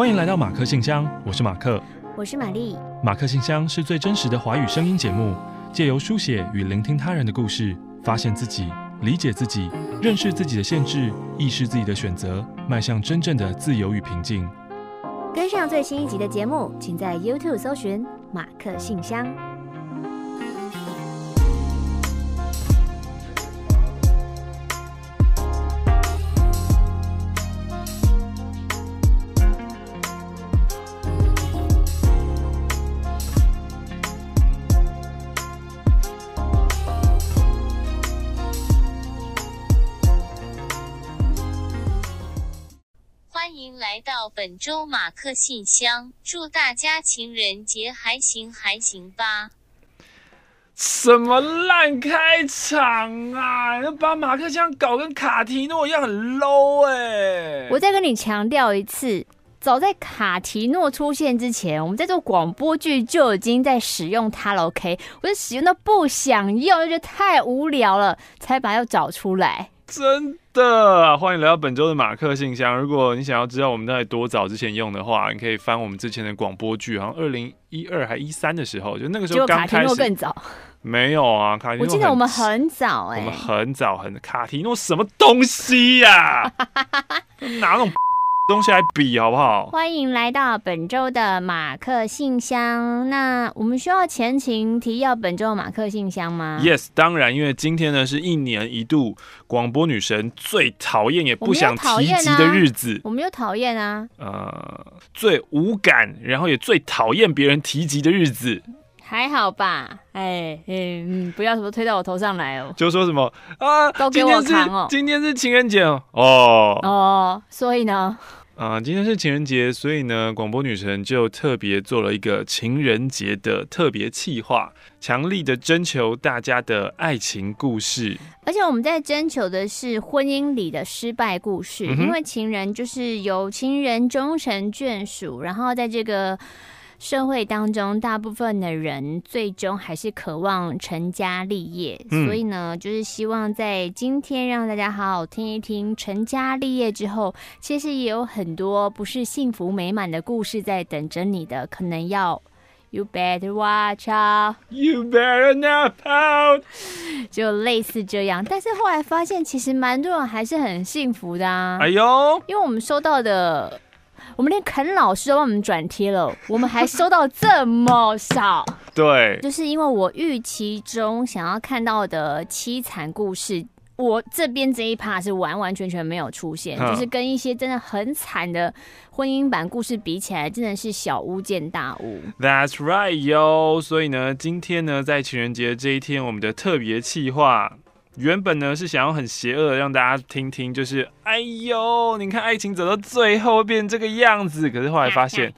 欢迎来到马克信箱，我是马克，我是玛丽。马克信箱是最真实的华语声音节目，借由书写与聆听他人的故事，发现自己，理解自己，认识自己的限制，意识自己的选择，迈向真正的自由与平静。跟上最新一集的节目，请在 YouTube 搜寻马克信箱。周马克信箱，祝大家情人节还行还行吧。什么烂开场啊！要把马克信箱搞跟卡提诺一样很 low 哎、欸！我再跟你强调一次，早在卡提诺出现之前，我们在做广播剧就已经在使用它了。OK，我就使用到不想用，就觉得太无聊了，才把它找出来。真的，欢迎来到本周的马克信箱。如果你想要知道我们在多早之前用的话，你可以翻我们之前的广播剧，好像二零一二还一三的时候，就那个时候刚开始。卡提诺更早。没有啊，卡提诺。我记得我们很早哎、欸，我们很早很卡提诺什么东西呀、啊？拿那种。东西来比好不好？欢迎来到本周的马克信箱。那我们需要前情提要本周的马克信箱吗？Yes，当然，因为今天呢是一年一度广播女神最讨厌也不想提及的日子。我没有讨厌啊。呃，最无感，然后也最讨厌别人提及的日子。还好吧？哎，嗯，不要什么推到我头上来哦。就说什么啊？都给我扛哦。今天是情人节哦。哦哦，所以呢？啊、呃，今天是情人节，所以呢，广播女神就特别做了一个情人节的特别企划，强力的征求大家的爱情故事。而且我们在征求的是婚姻里的失败故事，嗯、因为情人就是有情人终成眷属，然后在这个。社会当中，大部分的人最终还是渴望成家立业，嗯，所以呢，就是希望在今天让大家好好听一听成家立业之后，其实也有很多不是幸福美满的故事在等着你的，可能要 You better watch out，You better not pout，就类似这样。但是后来发现，其实蛮多人还是很幸福的啊。哎呦，因为我们收到的。我们连肯老师都帮我们转贴了，我们还收到这么少。对，就是因为我预期中想要看到的凄惨故事，我这边这一趴是完完全全没有出现，就是跟一些真的很惨的婚姻版故事比起来，真的是小巫见大巫。That's right, yo。所以呢，今天呢，在情人节这一天，我们的特别企划。原本呢是想要很邪恶的让大家听听，就是哎呦，你看爱情走到最后变成这个样子，可是后来发现，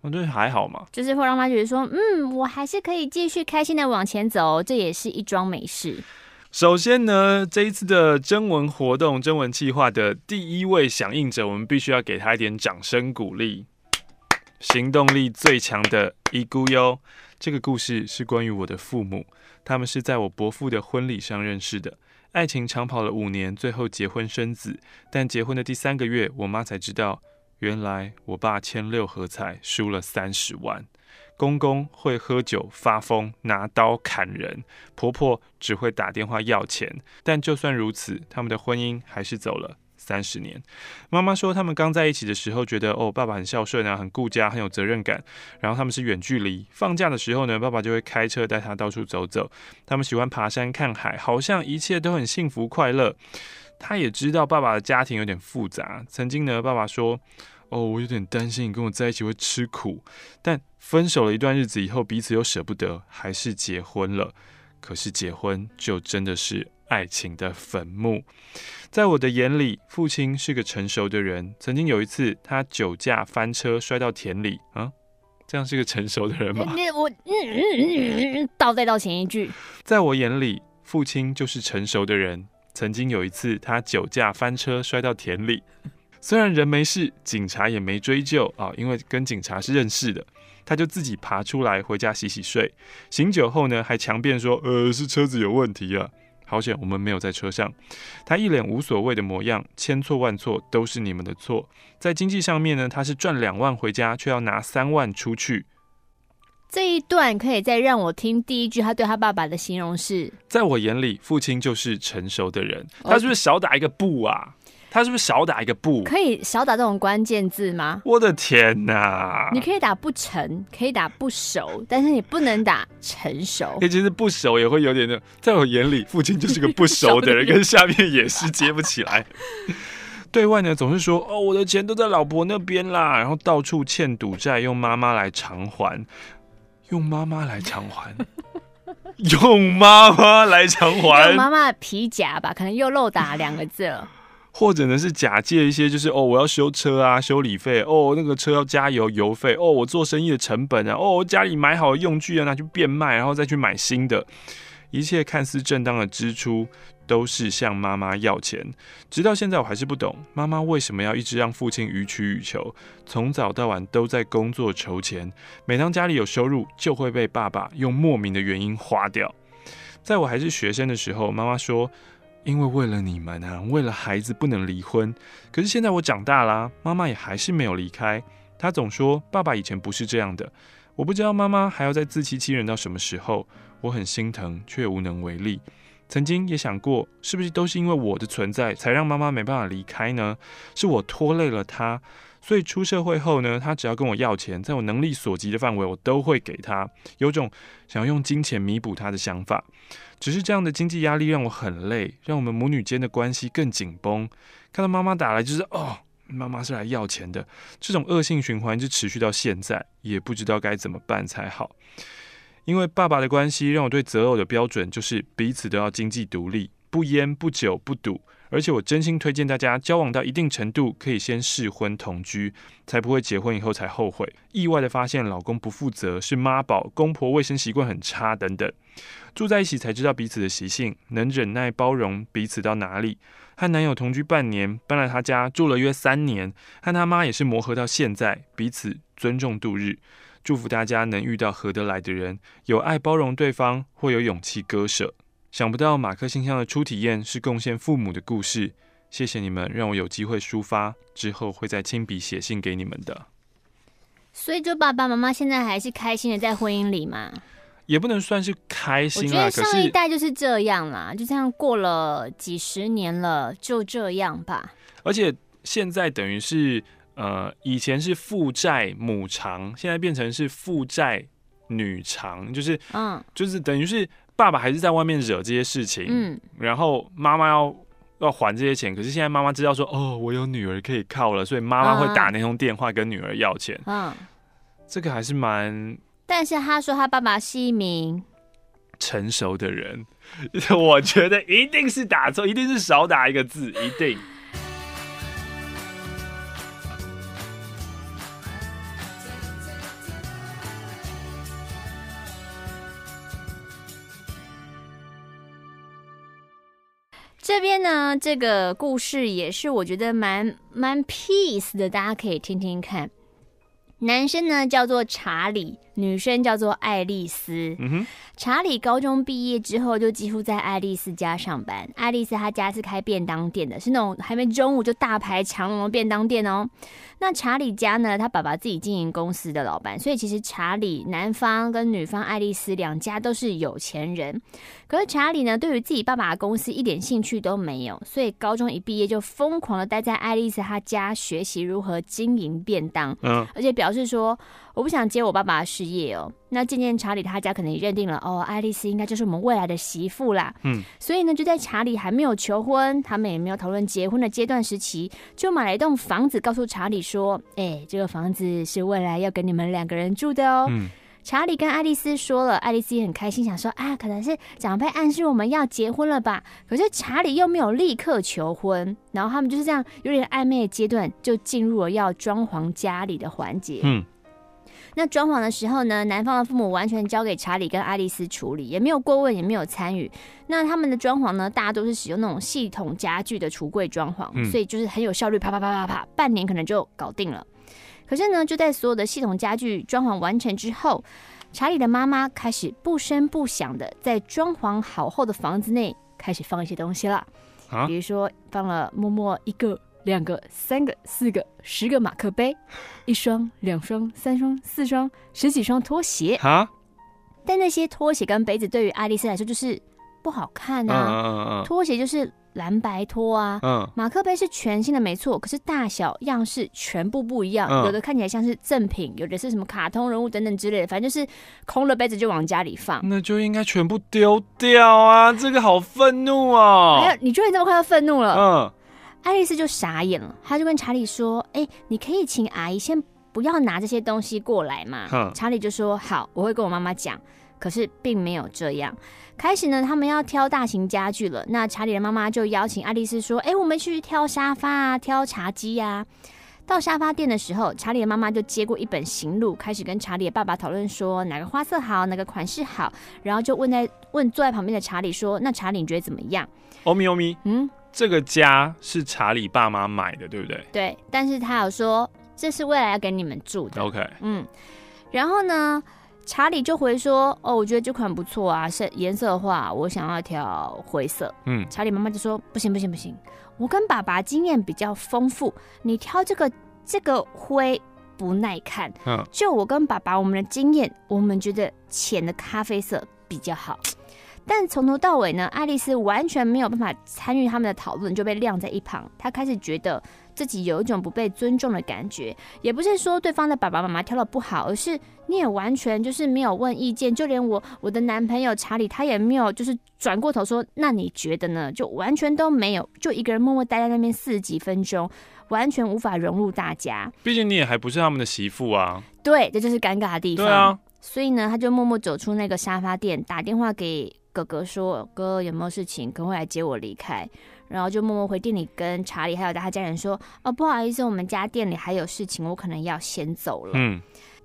我觉得还好嘛，就是会让他觉得说，嗯，我还是可以继续开心的往前走，这也是一桩美事。首先呢，这一次的征文活动、征文计划的第一位响应者，我们必须要给他一点掌声鼓励。行动力最强的伊姑哟，这个故事是关于我的父母。他们是在我伯父的婚礼上认识的，爱情长跑了五年，最后结婚生子。但结婚的第三个月，我妈才知道，原来我爸签六合彩输了三十万。公公会喝酒发疯，拿刀砍人；婆婆只会打电话要钱。但就算如此，他们的婚姻还是走了。三十年，妈妈说他们刚在一起的时候，觉得哦，爸爸很孝顺啊，很顾家，很有责任感。然后他们是远距离，放假的时候呢，爸爸就会开车带他到处走走。他们喜欢爬山看海，好像一切都很幸福快乐。他也知道爸爸的家庭有点复杂。曾经呢，爸爸说：“哦，我有点担心你跟我在一起会吃苦。”但分手了一段日子以后，彼此又舍不得，还是结婚了。可是结婚就真的是。爱情的坟墓，在我的眼里，父亲是个成熟的人。曾经有一次，他酒驾翻车，摔到田里。啊，这样是个成熟的人吗？我嗯嗯嗯，倒再到前一句。在我眼里，父亲就是成熟的人。曾经有一次，他酒驾翻车，摔到田里。虽然人没事，警察也没追究啊，因为跟警察是认识的，他就自己爬出来回家洗洗睡。醒酒后呢，还强辩说，呃，是车子有问题啊。好险我们没有在车上。他一脸无所谓的模样，千错万错都是你们的错。在经济上面呢，他是赚两万回家，却要拿三万出去。这一段可以再让我听第一句，他对他爸爸的形容是：在我眼里，父亲就是成熟的人。他是不是少打一个不啊？他是不是少打一个不？可以少打这种关键字吗？我的天哪！你可以打不成，可以打不熟，但是你不能打成熟。其实不熟也会有点的，在我眼里，父亲就是个不熟的人，跟下面也是接不起来。对外呢，总是说哦，我的钱都在老婆那边啦，然后到处欠赌债，用妈妈来偿还。用妈妈来偿还，用妈妈来偿还，用妈妈的皮夹吧，可能又漏打两个字了。或者呢是假借一些，就是哦，我要修车啊，修理费哦，那个车要加油，油费哦，我做生意的成本啊，哦，家里买好的用具啊，拿去变卖，然后再去买新的，一切看似正当的支出。都是向妈妈要钱，直到现在我还是不懂妈妈为什么要一直让父亲予取予求，从早到晚都在工作筹钱，每当家里有收入就会被爸爸用莫名的原因花掉。在我还是学生的时候，妈妈说，因为为了你们啊，为了孩子不能离婚。可是现在我长大啦，妈妈也还是没有离开。她总说爸爸以前不是这样的，我不知道妈妈还要再自欺欺人到什么时候。我很心疼，却无能为力。曾经也想过，是不是都是因为我的存在，才让妈妈没办法离开呢？是我拖累了她，所以出社会后呢，他只要跟我要钱，在我能力所及的范围，我都会给他，有种想要用金钱弥补他的想法。只是这样的经济压力让我很累，让我们母女间的关系更紧绷。看到妈妈打来，就是哦，妈妈是来要钱的，这种恶性循环就持续到现在，也不知道该怎么办才好。因为爸爸的关系，让我对择偶的标准就是彼此都要经济独立，不烟不酒不赌，而且我真心推荐大家交往到一定程度，可以先试婚同居，才不会结婚以后才后悔，意外的发现老公不负责，是妈宝，公婆卫生习惯很差等等。住在一起才知道彼此的习性，能忍耐包容彼此到哪里。和男友同居半年，搬来他家住了约三年，和他妈也是磨合到现在，彼此尊重度日。祝福大家能遇到合得来的人，有爱包容对方，或有勇气割舍。想不到马克信箱的初体验是贡献父母的故事，谢谢你们让我有机会抒发，之后会再亲笔写信给你们的。所以，就爸爸妈妈现在还是开心的在婚姻里嘛？也不能算是开心啦，我觉得上一代就是这样啦，就这样过了几十年了，就这样吧。而且现在等于是。呃，以前是父债母偿，现在变成是父债女偿，就是，嗯，就是等于是爸爸还是在外面惹这些事情，嗯，然后妈妈要要还这些钱，可是现在妈妈知道说，哦，我有女儿可以靠了，所以妈妈会打那通电话跟女儿要钱，嗯，这个还是蛮……但是他说他爸爸是一名成熟的人，我觉得一定是打错，一定是少打一个字，一定。这边呢，这个故事也是我觉得蛮蛮 peace 的，大家可以听听看。男生呢叫做查理，女生叫做爱丽丝。嗯哼，查理高中毕业之后就几乎在爱丽丝家上班。爱丽丝她家是开便当店的，是那种还没中午就大排长龙的便当店哦。那查理家呢，他爸爸自己经营公司的老板，所以其实查理男方跟女方爱丽丝两家都是有钱人。可是查理呢，对于自己爸爸的公司一点兴趣都没有，所以高中一毕业就疯狂的待在爱丽丝她家学习如何经营便当。嗯，而且表示说。我不想接我爸爸的事业哦。那渐渐查理他家可能也认定了哦，爱丽丝应该就是我们未来的媳妇啦。嗯，所以呢，就在查理还没有求婚，他们也没有讨论结婚的阶段时期，就买了一栋房子，告诉查理说：“哎，这个房子是未来要给你们两个人住的哦。”嗯，查理跟爱丽丝说了，爱丽丝也很开心，想说啊，可能是长辈暗示我们要结婚了吧？可是查理又没有立刻求婚，然后他们就是这样有点暧昧的阶段，就进入了要装潢家里的环节。嗯。那装潢的时候呢，男方的父母完全交给查理跟爱丽丝处理，也没有过问，也没有参与。那他们的装潢呢，大家都是使用那种系统家具的橱柜装潢，嗯、所以就是很有效率，啪啪啪啪啪，半年可能就搞定了。可是呢，就在所有的系统家具装潢完成之后，查理的妈妈开始不声不响的在装潢好后的房子内开始放一些东西了，啊比如说放了默默一个、两个、三个、四个、十个马克杯，一双、两双、三双、四双、十几双拖鞋。啊，但那些拖鞋跟杯子对于爱丽丝来说就是不好看嗯啊，拖鞋就是蓝白拖啊。嗯马克杯是全新的，没错，可是大小样式全部不一样，嗯有的看起来像是赠品，有的是什么卡通人物等等之类的，反正就是空了杯子就往家里放。嗯，那就应该全部丢掉啊！这个好愤怒啊。还有，你居然这么快要愤怒了？嗯爱丽丝就傻眼了，她就跟查理说：“哎、你可以请阿姨先不要拿这些东西过来嘛。查理就说：“好，我会跟我妈妈讲。”可是并没有这样。开始呢，他们要挑大型家具了。那查理的妈妈就邀请爱丽丝说：“哎、我们去挑沙发啊，挑茶几呀、到沙发店的时候，查理的妈妈就接过一本行路，开始跟查理的爸爸讨论说哪个花色好，哪个款式好，然后就问在问坐在旁边的查理说：“那查理你觉得怎么样欧米欧米，？”嗯，这个家是查理爸妈买的，对不对对，但是他有说这是未来要给你们住的。？OK，嗯，然后呢，查理就回说：“哦，我觉得这款不错啊，是颜色的话，我想要挑灰色。”嗯查理妈妈就说：“不行不行不行，我跟爸爸经验比较丰富，你挑这个这个灰不耐看。嗯就我跟爸爸我们的经验，我们觉得浅的咖啡色比较好。”但从头到尾呢，爱丽丝完全没有办法参与他们的讨论，就被晾在一旁。她开始觉得自己有一种不被尊重的感觉，也不是说对方的爸爸妈妈挑的不好，而是你也完全就是没有问意见，就连我我的男朋友查理他也没有就是转过头说，那你觉得呢？就完全都没有，就一个人默默待在那边四十几分钟，完全无法融入大家。毕竟你也还不是他们的媳妇啊。对，这就是尴尬的地方。对啊，所以呢，他就默默走出那个沙发店，打电话给哥哥说：“哥，有没有事情？可不可以来接我离开？”然后就默默回店里跟查理还有他家人说：“哦，不好意思，我们家店里还有事情，我可能要先走了。嗯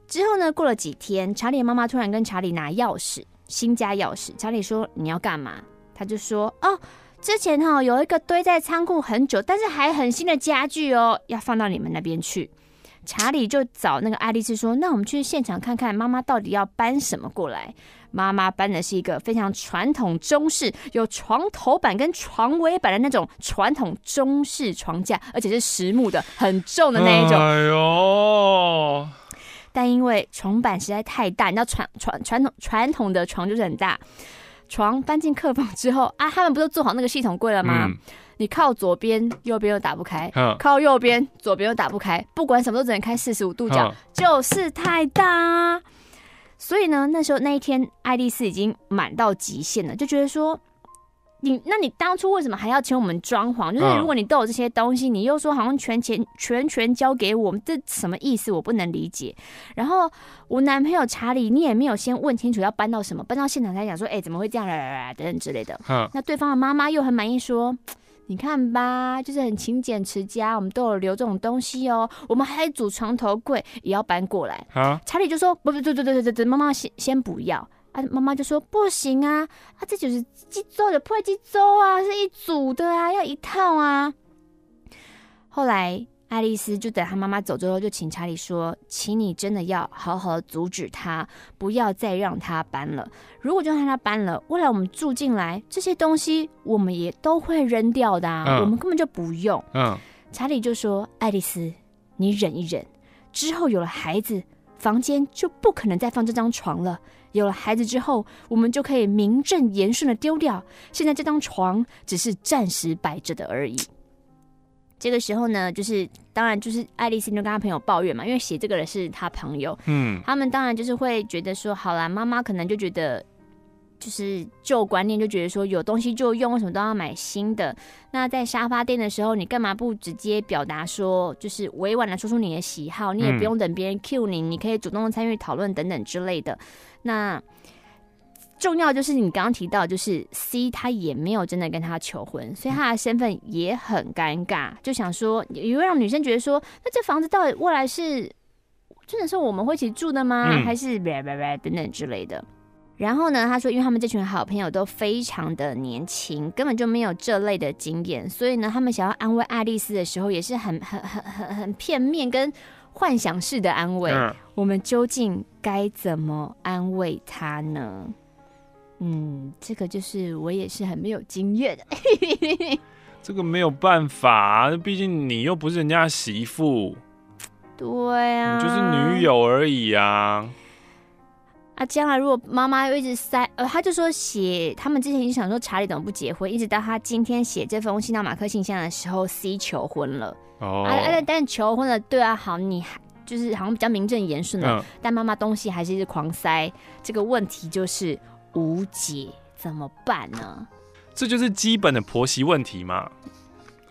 之后呢，过了几天，查理妈妈突然跟查理拿钥匙，新家钥匙。查理说：“你要干嘛？”他就说：“哦，之前哈、哦、有一个堆在仓库很久，但是还很新的家具哦，要放到你们那边去。”查理就找那个爱丽丝说：“那我们去现场看看，妈妈到底要搬什么过来？”妈妈搬的是一个非常传统中式，有床头板跟床尾板的那种传统中式床架，而且是实木的，很重的那一种。哎呦，但因为床板实在太大，你知道传传传统传统的床就是很大。床搬进客房之后啊，他们不是做好那个系统柜了吗？嗯你靠左边，右边又打不开；靠右边，左边又打不开。不管什么都只能开四十五度角，就是太大啊。所以呢，那时候那一天，爱丽丝已经满到极限了，就觉得说，你那你当初为什么还要请我们装潢？就是如果你都有这些东西，你又说好像全钱全权交给我们，这什么意思？我不能理解。然后我男朋友查理，你也没有先问清楚要搬到什么，搬到现场才讲说，哎，怎么会这样啦啦啦等等之类的。哼，那对方的妈妈又很满意，说：“你看吧，就是很勤俭持家，我们都有留这种东西哦。我们还组床头柜，也要搬过来。啊，”查理就说：“不不，对对对对对，妈妈先先不要。”啊，妈妈就说：“不行啊，啊，这就是几周的破几周啊，是一组的啊，要一套啊。”后来。爱丽丝就等她妈妈走之后，就请查理说：“请你真的要好好阻止他，不要再让他搬了。如果就让他搬了，未来我们住进来，这些东西我们也都会扔掉的啊，嗯我们根本就不用。”嗯，查理就说：“爱丽丝，你忍一忍，之后有了孩子，房间就不可能再放这张床了。有了孩子之后，我们就可以名正言顺的丢掉。现在这张床只是暂时摆着的而已。”这个时候呢，就是当然就是爱丽丝就跟她朋友抱怨嘛，因为写这个人是她朋友，嗯，他们当然就是会觉得说，好啦，妈妈可能就觉得就是旧观念，就觉得说有东西就用，为什么都要买新的？那在沙发店的时候，你干嘛不直接表达说，就是委婉的说出你的喜好，你也不用等别人 cue 你，你可以主动的参与讨论等等之类的。那重要就是你刚刚提到，就是 C 他也没有真的跟他求婚，所以他的身份也很尴尬，就想说也会让女生觉得说，那这房子到底未来是真的是我们会一起住的吗？嗯还是叭叭叭等等之类的？然后呢，他说，因为他们这群好朋友都非常的年轻，根本就没有这类的经验，所以呢，他们想要安慰爱丽丝的时候，也是很很很很很片面跟幻想式的安慰。嗯我们究竟该怎么安慰她呢？嗯，这个就是我也是很没有经验的。这个没有办法，毕竟你又不是人家媳妇。对啊，你就是女友而已啊。啊，将来如果妈妈又一直塞，呃，他就说写，他们之前已经想说查理怎么不结婚，一直到他今天写这封信到马克信箱的时候，C 求婚了。哦，啊，但但求婚了，对啊，好，你还就是好像比较名正言顺的，嗯、但妈妈东西还是一直狂塞，这个问题就是无解，怎么办呢？这就是基本的婆媳问题嘛。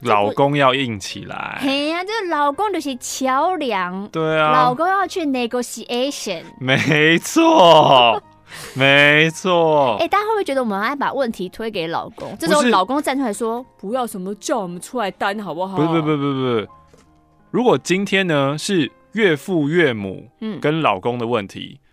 老公要硬起来，嘿呀、啊，这个老公就是桥梁，对啊，老公要去 negotiation，没错，没错。哎、欸，大家会不会觉得我们爱把问题推给老公？这时候老公站出来说：“不要什么叫我们出来担，好不好？”不不不不不，如果今天呢是岳父岳母跟老公的问题，嗯、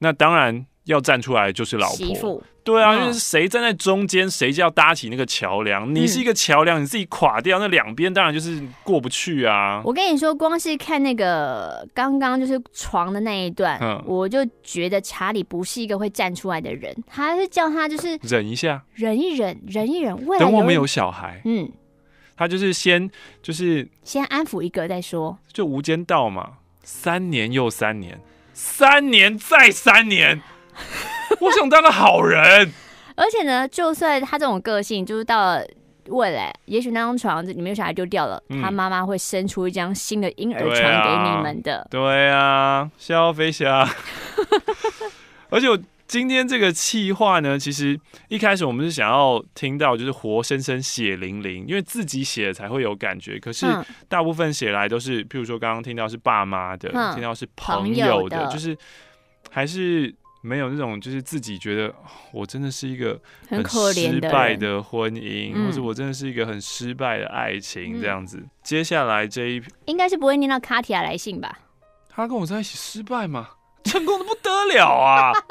那当然要站出来就是老婆。对啊，就是谁站在中间，谁就要搭起那个桥梁。你是一个桥梁，你自己垮掉，那两边当然就是过不去啊。我跟你说，光是看那个刚刚就是床的那一段，嗯，我就觉得查理不是一个会站出来的人。他是叫他就是忍一下，忍一忍，忍一忍。等我们有小孩，嗯，他就是先就是先安抚一个再说。就无间道嘛，三年又三年，三年再三年。我想当个好人，而且呢，就算他这种个性，就是到了未来，也许那张床你没有小孩丢掉了，嗯、他妈妈会生出一张新的婴儿床给你们的。对啊，笑飞侠。而且我今天这个气话呢，其实一开始我们是想要听到就是活生生血淋淋，因为自己写才会有感觉。可是大部分写来都是，譬如说刚刚听到是爸妈的，嗯、听到是朋友的，友的就是还是。没有那种，就是自己觉得我真的是一个很失败的婚姻，或者我真的是一个很失败的爱情这样子。嗯、接下来这一应该是不会念到卡提亚来信吧？他跟我在一起失败吗？成功的不得了啊！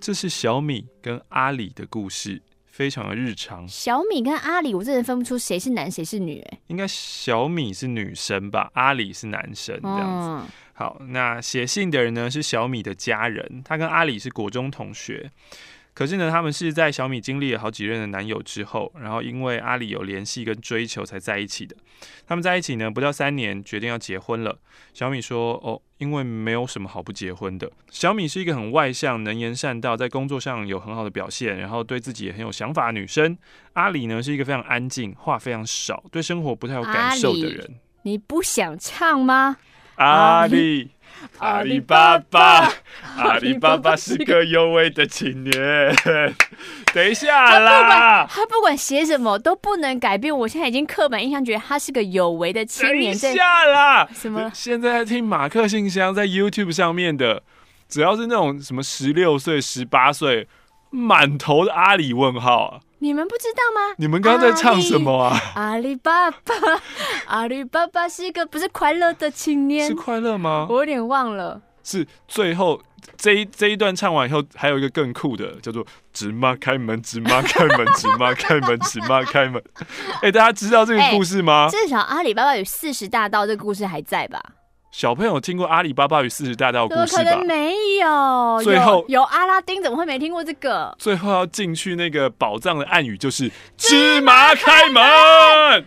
这是小米跟阿里的故事。非常的日常。小米跟阿里，我真的分不出谁是男谁是女。哎，应该小米是女生吧，阿里是男生这样子。嗯、好，那写信的人呢是小米的家人，他跟阿里是国中同学。可是呢，他们是在小米经历了好几任的男友之后，然后因为阿里有联系跟追求才在一起的。他们在一起呢不到三年，决定要结婚了。小米说：“哦，因为没有什么好不结婚的。”小米是一个很外向、能言善道，在工作上有很好的表现，然后对自己也很有想法的女生。阿里呢是一个非常安静、话非常少、对生活不太有感受的人。你不想唱吗？阿里。阿里巴巴，阿里巴巴是个有为的青年。等一下啦，他不管写什么都不能改变。我现在已经刻板印象觉得他是个有为的青年。等一下啦，什么？现在在听马克信箱在 YouTube 上面的，只要是那种什么十六岁、十八岁，满头的阿里问号啊！你们不知道吗？你们刚刚在唱什么啊？阿里巴巴，阿里巴巴是一个不是快乐的青年，是快乐吗？我有点忘了。是最后这一这一段唱完以后，还有一个更酷的，叫做“芝麻开门，芝麻开门，芝麻开门，芝麻开门”。哎，大家知道这个故事吗？至少阿里巴巴与四十大盗这个故事还在吧？小朋友听过《阿里巴巴与四十大盗》故事吧？可能没有。最后有，有阿拉丁，怎么会没听过这个？最后要进去那个宝藏的暗语就是“芝麻开门”。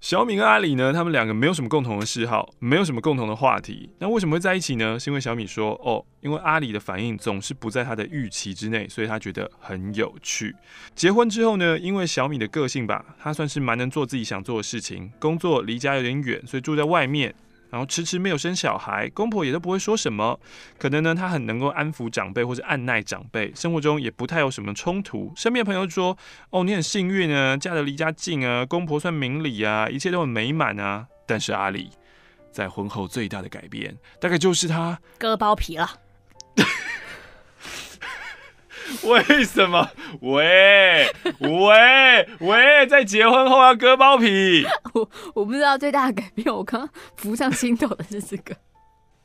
小米跟阿里呢，他们两个没有什么共同的嗜好，没有什么共同的话题。那为什么会在一起呢？是因为小米说：“哦，因为阿里的反应总是不在他的预期之内，所以他觉得很有趣。”结婚之后呢，因为小米的个性吧，他算是蛮能做自己想做的事情。工作离家有点远，所以住在外面。然后迟迟没有生小孩，公婆也都不会说什么。可能呢，他很能够安抚长辈或者按耐长辈，生活中也不太有什么冲突。身边的朋友说：“哦，你很幸运啊，嫁得离家近啊，公婆算明理啊，一切都很美满啊。”但是阿里在婚后最大的改变，大概就是他割包皮了。为什么？喂喂喂，在结婚后要割包皮？我我不知道最大的改变，我刚刚浮上心头的是这个。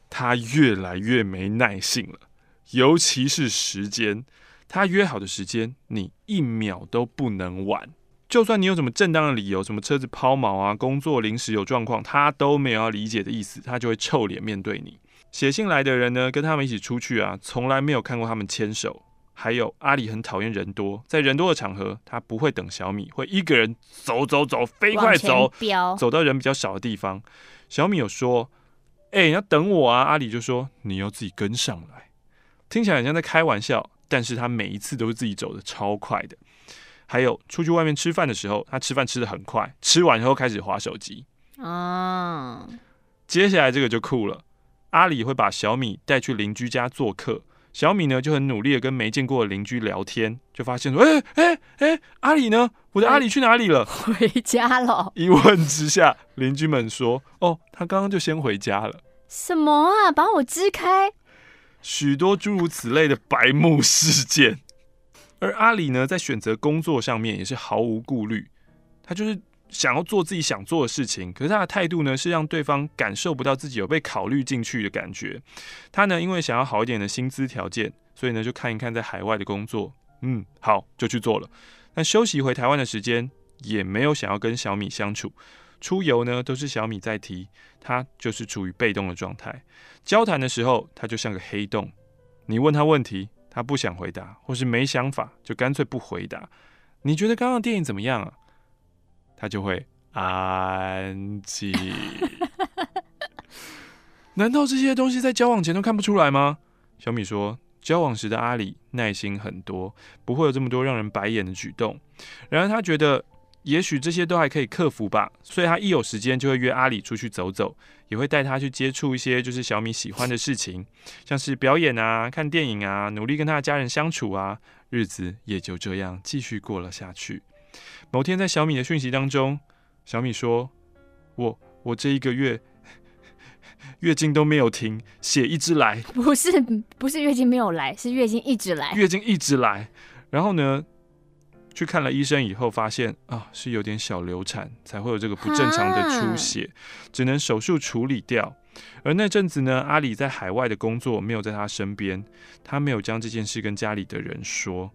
他越来越没耐性了，尤其是时间。他约好的时间，你一秒都不能晚。就算你有什么正当的理由，什么车子抛锚啊，工作临时有状况，他都没有要理解的意思，他就会臭脸面对你。写信来的人呢，跟他们一起出去啊，从来没有看过他们牵手。还有阿里很讨厌人多，在人多的场合，他不会等小米，会一个人走走走，飞快走，走到人比较少的地方。小米有说：“哎、欸，你要等我啊！”阿里就说：“你要自己跟上来。”听起来很像在开玩笑，但是他每一次都是自己走的超快的。还有出去外面吃饭的时候，他吃饭吃的很快，吃完以后开始划手机。啊，接下来这个就酷了。阿里会把小米带去邻居家做客，小米呢就很努力的跟没见过的邻居聊天，就发现说：“哎哎哎，阿里呢？我的阿里去哪里了？”回家了。一问之下，邻居们说：“哦，他刚刚就先回家了。”什么啊？把我支开！许多诸如此类的白目事件。而阿里呢，在选择工作上面也是毫无顾虑，他就是想要做自己想做的事情。可是他的态度呢，是让对方感受不到自己有被考虑进去的感觉。他呢，因为想要好一点的薪资条件，所以呢，就看一看在海外的工作。嗯，好，就去做了。那休息回台湾的时间，也没有想要跟小米相处。出游呢，都是小米在提，他就是处于被动的状态。交谈的时候，他就像个黑洞，你问他问题。他不想回答，或是没想法，就干脆不回答。你觉得刚刚电影怎么样啊？他就会安静。难道这些东西在交往前都看不出来吗？小米说，交往时的阿里耐心很多，不会有这么多让人白眼的举动。然而他觉得。也许这些都还可以克服吧，所以他一有时间就会约阿里出去走走，也会带他去接触一些就是小米喜欢的事情，像是表演啊、看电影啊，努力跟他的家人相处啊，日子也就这样继续过了下去。某天在小米的讯息当中，小米说：“我我这一个月 月经都没有停，血一直来。”不是不是月经没有来，是月经一直来。月经一直来，然后呢？去看了医生以后，发现啊是有点小流产，才会有这个不正常的出血，只能手术处理掉。而那阵子呢，阿里在海外的工作没有在他身边，他没有将这件事跟家里的人说。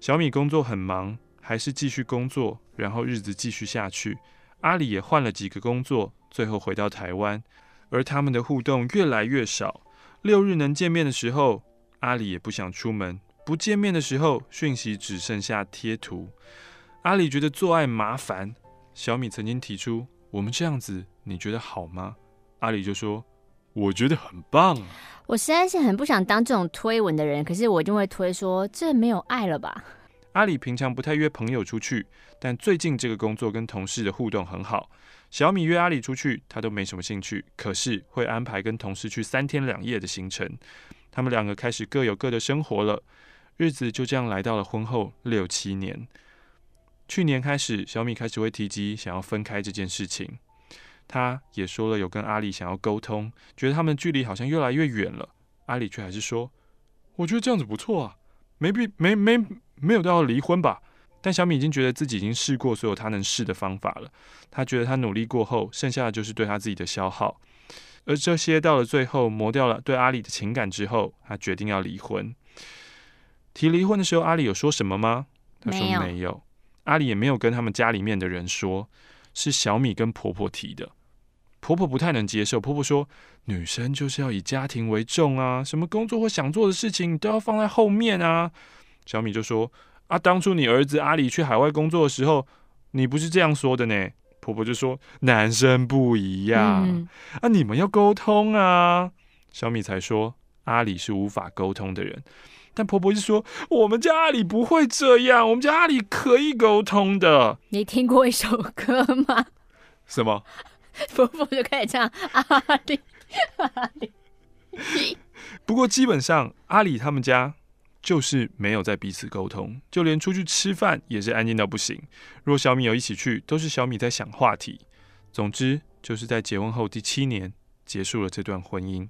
小米工作很忙，还是继续工作，然后日子继续下去。阿里也换了几个工作，最后回到台湾，而他们的互动越来越少。六日能见面的时候，阿里也不想出门。不见面的时候，讯息只剩下贴图。阿里觉得做爱麻烦，小米曾经提出：“我们这样子，你觉得好吗？”阿里就说：“我觉得很棒。”我实在是很不想当这种推文的人，可是我就会推说：“这没有爱了吧？”阿里平常不太约朋友出去，但最近这个工作跟同事的互动很好。小米约阿里出去，他都没什么兴趣，可是会安排跟同事去三天两夜的行程。他们两个开始各有各的生活了。日子就这样来到了婚后六七年。去年开始，小米开始会提及想要分开这件事情。他也说了有跟阿里想要沟通，觉得他们距离好像越来越远了。阿里却还是说：“我觉得这样子不错啊，没必没没没有到要离婚吧。”但小米已经觉得自己已经试过所有他能试的方法了。他觉得他努力过后，剩下的就是对他自己的消耗。而这些到了最后磨掉了对阿里的情感之后，他决定要离婚。提离婚的时候，阿里有说什么吗？他说没有。没有。阿里也没有跟他们家里面的人说，是小米跟婆婆提的。婆婆不太能接受，婆婆说女生就是要以家庭为重啊，什么工作或想做的事情都要放在后面啊。小米就说啊，当初你儿子阿里去海外工作的时候，你不是这样说的呢。婆婆就说男生不一样，嗯、啊，你们要沟通啊。小米才说阿里是无法沟通的人。但婆婆就说：“我们家阿里不会这样，我们家阿里可以沟通的。”你听过一首歌吗？什么？婆婆就开始唱 阿里 阿里。不过基本上阿里他们家就是没有在彼此沟通，就连出去吃饭也是安静到不行。若小米有一起去，都是小米在想话题。总之就是在结婚后第七年结束了这段婚姻。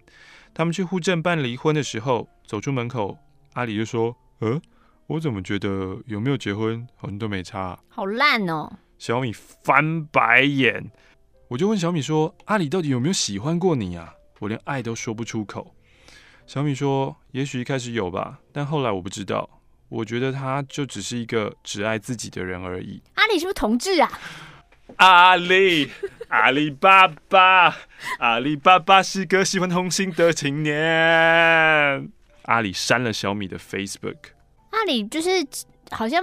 他们去户政办离婚的时候，走出门口。阿里就说：“呃，我怎么觉得有没有结婚好像都没差？好烂哦！”小米翻白眼，我就问小米说：“阿里到底有没有喜欢过你啊？我连爱都说不出口。”小米说：“也许一开始有吧，但后来我不知道，我觉得他就只是一个只爱自己的人而已。阿里是不是同志啊？阿里，阿里巴巴，阿里巴巴是个喜欢同性的青年。阿里删了小米的 Facebook。阿里就是好像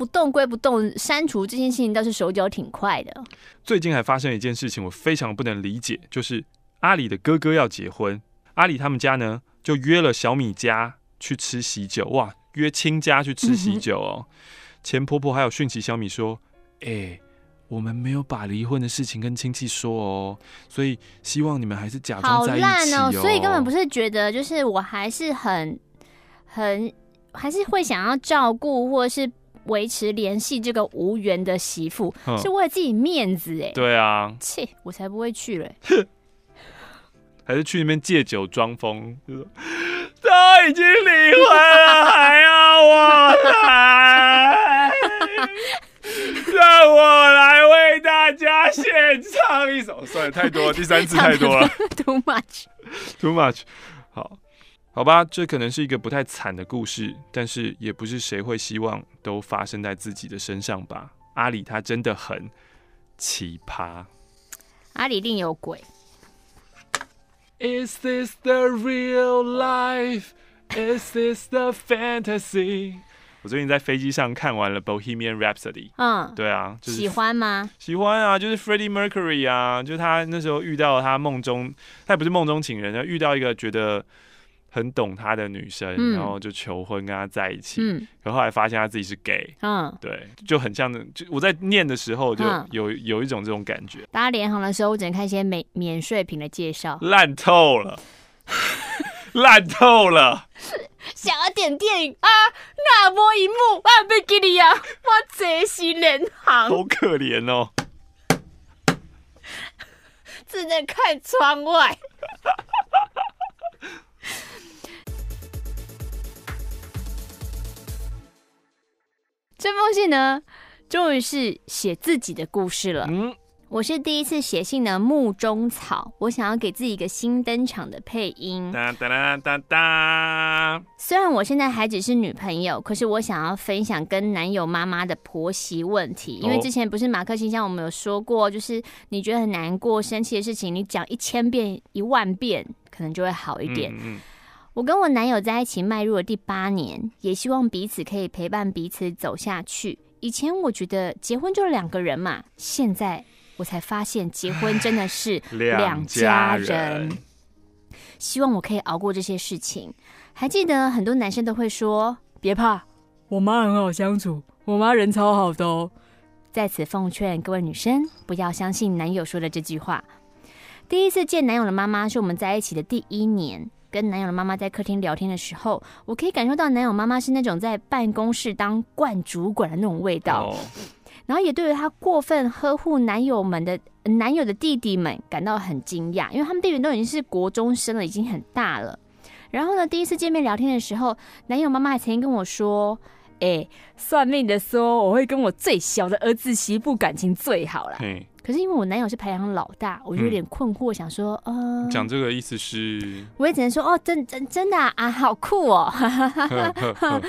不动归不动，删除这件事情倒是手脚挺快的。最近还发生一件事情，我非常不能理解，就是阿里的哥哥要结婚，阿里他们家呢就约了小米家去吃喜酒，哇，约亲家去吃喜酒哦。嗯、前婆婆还有讯息小米说，哎、欸。我们没有把离婚的事情跟亲戚说哦，所以希望你们还是假装在一起哦。好烂哦，所以根本不是觉得，就是我还是很很还是会想要照顾或者是维持联系这个无缘的媳妇，嗯、是为了自己面子哎。对啊，切，我才不会去嘞。还是去那边借酒装疯，就说都已经离婚了，还要我来？让我来为大家献唱一首，算了，太多了，第三次太多了，too much，too much。好，好吧，这可能是一个不太惨的故事，但是也不是谁会希望都发生在自己的身上吧。阿里他真的很奇葩，阿里一定有鬼。Is this the real life? Is this the fantasy? 我最近在飞机上看完了《Bohemian Rhapsody》。嗯，对啊，就是喜欢吗？喜欢啊，就是 Freddie Mercury 啊，就是他那时候遇到他梦中，他也不是梦中情人，他遇到一个觉得很懂他的女生，嗯、然后就求婚跟他在一起。嗯，然后后来发现他自己是 gay。嗯，对，就很像，就我在念的时候就有有一种这种感觉。大家联航的时候，我只能看一些免免税品的介绍，烂透了。烂透了！想要点电影啊，那播一幕啊，贝吉利亚，我这是联航，好可怜哦，只能看窗外。这封信呢，终于是写自己的故事了。嗯。我是第一次写信的木中草，我想要给自己一个新登场的配音。哒哒哒哒哒。虽然我现在还只是女朋友，可是我想要分享跟男友妈妈的婆媳问题。因为之前不是马克信箱我们有说过，就是你觉得很难过、生气的事情，你讲一千遍、一万遍，可能就会好一点。嗯嗯。我跟我男友在一起迈入了第八年，也希望彼此可以陪伴彼此走下去。以前我觉得结婚就是两个人嘛，现在。我才发现，结婚真的是 两家人。家人希望我可以熬过这些事情。还记得很多男生都会说：“别怕，我妈很好相处，我妈人超好的哦。”在此奉劝各位女生，不要相信男友说的这句话。第一次见男友的妈妈是我们在一起的第一年，跟男友的妈妈在客厅聊天的时候，我可以感受到男友妈妈是那种在办公室当惯主管的那种味道。Oh. 然后也对于她过分呵护男友们的男友的弟弟们感到很惊讶，因为他们弟弟都已经是国中生了，已经很大了。然后呢，第一次见面聊天的时候，男友妈妈还曾经跟我说：“哎，算命的说我会跟我最小的儿子媳妇感情最好了。嘿”可是因为我男友是排行老大，我就有点困惑，想说：“嗯、呃，讲这个意思是？”我也只能说：“哦，真真真的啊，啊好酷哦。”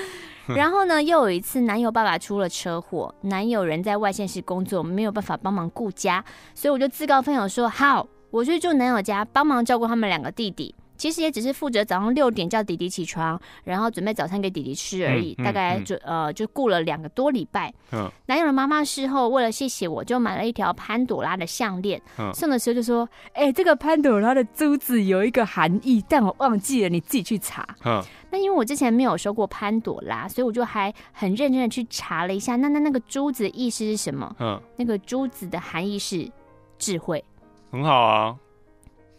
然后呢，又有一次，男友爸爸出了车祸，男友人在外县市工作，没有办法帮忙顾家，所以我就自告奋勇说好，我去住男友家，帮忙照顾他们两个弟弟。其实也只是负责早上六点叫弟弟起床，然后准备早餐给弟弟吃而已。嗯嗯、大概就呃就雇了两个多礼拜。嗯、男友的妈妈事后为了谢谢我，就买了一条潘朵拉的项链。嗯、送的时候就说：“哎、欸，这个潘朵拉的珠子有一个含义，但我忘记了，你自己去查。嗯”那因为我之前没有收过潘朵拉，所以我就还很认真的去查了一下。那那那个珠子的意思是什么？嗯，那个珠子的含义是智慧。很好啊。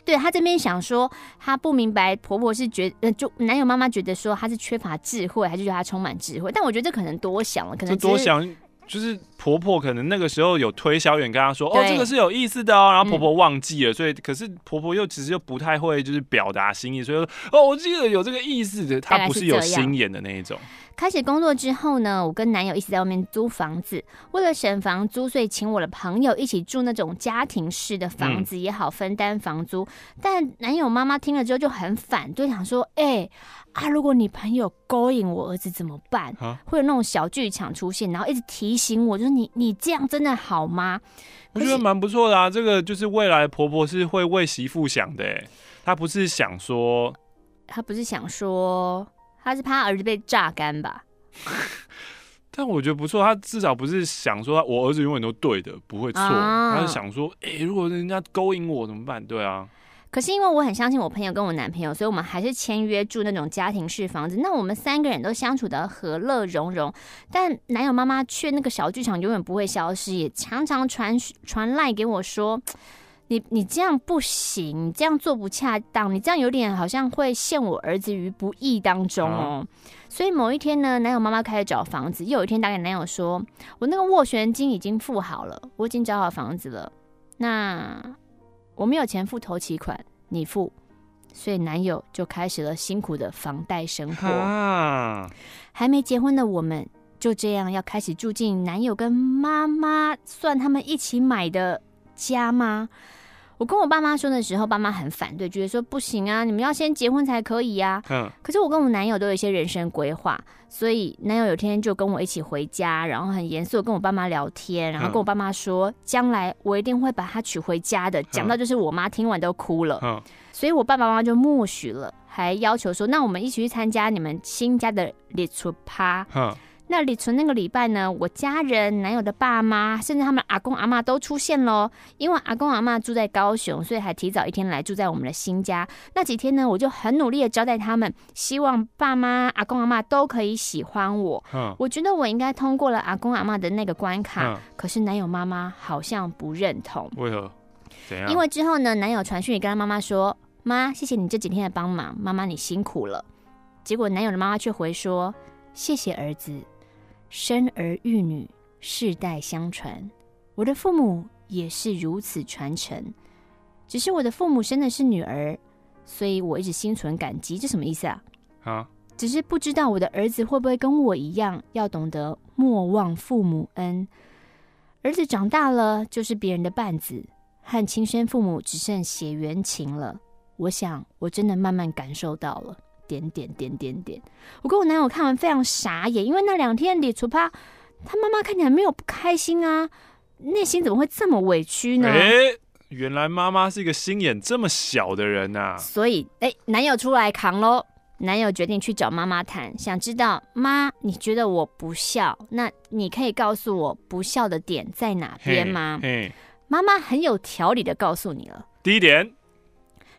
对，她这边想说，她不明白婆婆是觉呃，就男友妈妈觉得说她是缺乏智慧，还是觉得她充满智慧？但我觉得这可能多想了，可能多想就是婆婆可能那个时候有推销员跟她说，哦，这个是有意思的哦，然后婆婆忘记了，嗯、所以可是婆婆又其实又不太会就是表达心意，所以说哦，我记得有这个意思的，她不是有心眼的那一种。开始工作之后呢，我跟男友一起在外面租房子，为了省房租，所以请我的朋友一起住那种家庭式的房子，也好分担房租。嗯、但男友妈妈听了之后就很反对，想说：“哎、欸、啊，如果你朋友勾引我儿子怎么办？啊、会有那种小剧场出现，然后一直提醒我，就是你你这样真的好吗？”我觉得蛮不错的啊，这个就是未来婆婆是会为媳妇想的，她不是想说，她不是想说。她是怕儿子被榨干吧？但我觉得不错，她至少不是想说我儿子永远都对的，不会错。啊、是想说，哎、欸，如果人家勾引我怎么办？对啊。可是因为我很相信我朋友跟我男朋友，所以我们还是签约住那种家庭式房子。那我们三个人都相处得和乐融融，但男友妈妈却那个小剧场永远不会消失，也常常传传赖给我说。你你这样不行，你这样做不恰当，你这样有点好像会陷我儿子于不义当中哦。啊、所以某一天呢，男友妈妈开始找房子，又有一天打给男友说：“我那个斡旋金已经付好了，我已经找好房子了。那我没有钱付头期款，你付。”所以男友就开始了辛苦的房贷生活。啊、还没结婚的我们就这样要开始住进男友跟妈妈算他们一起买的家吗？我跟我爸妈说的时候，爸妈很反对，觉得说不行啊，你们要先结婚才可以呀。嗯。可是我跟我男友都有一些人生规划，所以男友有天就跟我一起回家，然后很严肃跟我爸妈聊天，然后跟我爸妈说，将来我一定会把他娶回家的。讲到就是我妈听完都哭了。嗯。所以我爸爸妈妈就默许了，还要求说，那我们一起去参加你们新家的列出趴。嗯。那李纯那个礼拜呢，我家人、男友的爸妈，甚至他们阿公阿妈都出现喽。因为阿公阿妈住在高雄，所以还提早一天来住在我们的新家。那几天呢，我就很努力的招待他们，希望爸妈、阿公阿妈都可以喜欢我。嗯，我觉得我应该通过了阿公阿妈的那个关卡。嗯，可是男友妈妈好像不认同。为何？怎样？因为之后呢，男友传讯也跟他妈妈说：“妈，谢谢你这几天的帮忙，妈妈你辛苦了。”结果男友的妈妈却回说：“谢谢儿子。”生儿育女，世代相传。我的父母也是如此传承，只是我的父母生的是女儿，所以我一直心存感激。这什么意思啊？啊，只是不知道我的儿子会不会跟我一样，要懂得莫忘父母恩。儿子长大了就是别人的伴子，和亲生父母只剩血缘情了。我想，我真的慢慢感受到了。点点点点点，我跟我男友看完非常傻眼，因为那两天李楚趴他妈妈看起来没有不开心啊，内心怎么会这么委屈呢？哎，原来妈妈是一个心眼这么小的人呐。所以，哎，男友出来扛喽。男友决定去找妈妈谈，想知道妈，你觉得我不孝，那你可以告诉我不孝的点在哪边吗？妈妈很有条理的告诉你了。第一点。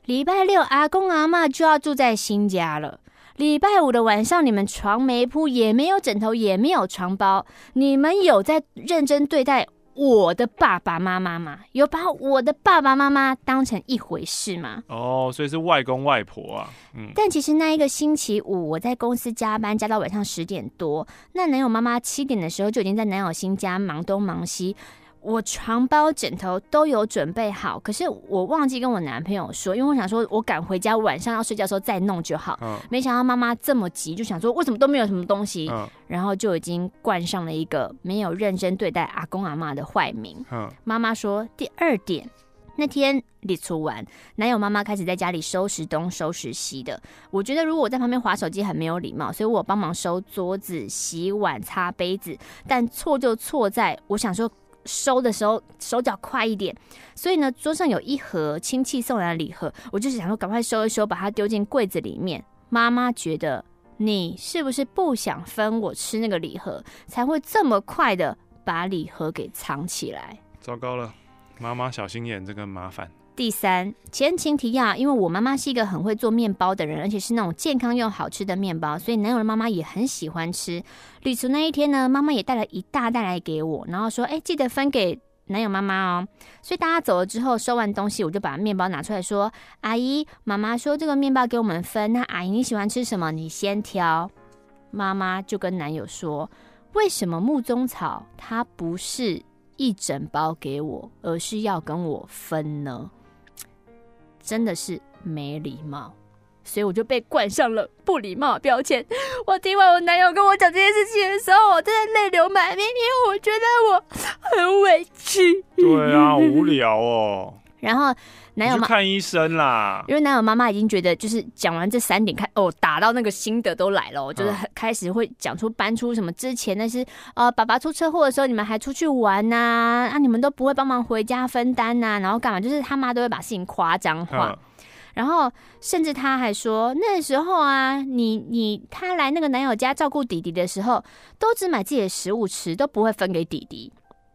礼拜六阿公阿妈就要住在新家了。礼拜五的晚上，你们床没铺，也没有枕头，也没有床包。你们有在认真对待我的爸爸妈妈吗？有把我的爸爸妈妈当成一回事吗？哦，所以是外公外婆啊。嗯。但其实那一个星期五，我在公司加班，加到晚上十点多。那男友妈妈七点的时候就已经在男友新家忙东忙西。我床包枕头都有准备好，可是我忘记跟我男朋友说，因为我想说我赶回家晚上要睡觉的时候再弄就好。嗯，没想到妈妈这么急，就想说为什么都没有什么东西，嗯，然后就已经冠上了一个没有认真对待阿公阿妈的坏名。嗯，妈妈说第二点，那天礼出完，男友妈妈开始在家里收拾东收拾西的。我觉得如果我在旁边划手机很没有礼貌，所以我帮忙收桌子、洗碗、擦杯子。但错就错在我想说。收的时候手脚快一点，所以呢，桌上有一盒亲戚送来的礼盒，我就是想说赶快收一收，把它丢进柜子里面。妈妈觉得你是不是不想分我吃那个礼盒，才会这么快的把礼盒给藏起来？糟糕了，妈妈小心眼，这个麻烦。第三，前情提要，因为我妈妈是一个很会做面包的人，而且是那种健康又好吃的面包，所以男友的妈妈也很喜欢吃。旅途那一天呢，妈妈也带了一大袋来给我，然后说：“哎，记得分给男友妈妈哦。”所以大家走了之后，收完东西，我就把面包拿出来说：“阿姨，妈妈说这个面包给我们分，那阿姨你喜欢吃什么？你先挑。”妈妈就跟男友说：“为什么木中草它不是一整包给我，而是要跟我分呢？真的是没礼貌。所以我就被冠上了不礼貌标签。我听完我男友跟我讲这件事情的时候，我真的泪流满面，因为我觉得我很委屈。对啊，无聊哦。然后男友妈看医生啦，因为男友妈妈已经觉得，就是讲完这三点开哦，打到那个心得都来了，就是开始会讲出搬出什么之前那些呃，爸爸出车祸的时候，你们还出去玩呐，啊，你们都不会帮忙回家分担呐，然后干嘛？就是他妈都会把事情夸张化。然后，甚至他还说，那时候啊，你你他来那个男友家照顾弟弟的时候，都只买自己的食物吃，都不会分给弟弟。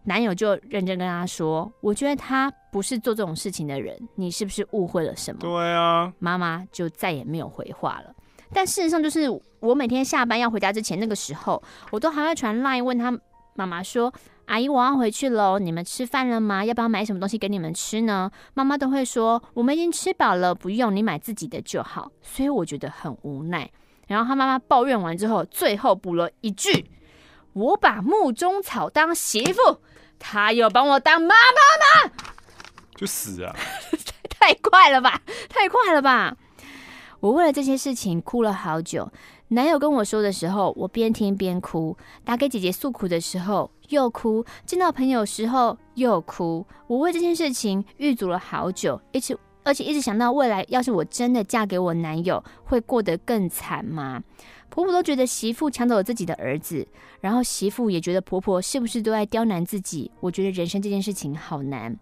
男友就认真跟他说：“我觉得他不是做这种事情的人，你是不是误会了什么？”对啊，妈妈就再也没有回话了。但事实上，就是我每天下班要回家之前，那个时候，我都还会传 LINE 问他妈妈说。阿姨，我要回去喽。你们吃饭了吗？要不要买什么东西给你们吃呢？妈妈都会说，我们已经吃饱了，不用，你买自己的就好。所以我觉得很无奈。然后他妈妈抱怨完之后，最后补了一句：“我把木中草当媳妇，他又帮我当妈妈吗？”就死啊！太快了吧，太快了吧！我为了这些事情哭了好久。男友跟我说的时候，我边听边哭；打给姐姐诉苦的时候又哭；见到朋友时候又哭。我为这件事情预足了好久，一直而且一直想到未来，要是我真的嫁给我男友，会过得更惨吗？婆婆都觉得媳妇抢走了自己的儿子，然后媳妇也觉得婆婆是不是都在刁难自己？我觉得人生这件事情好难。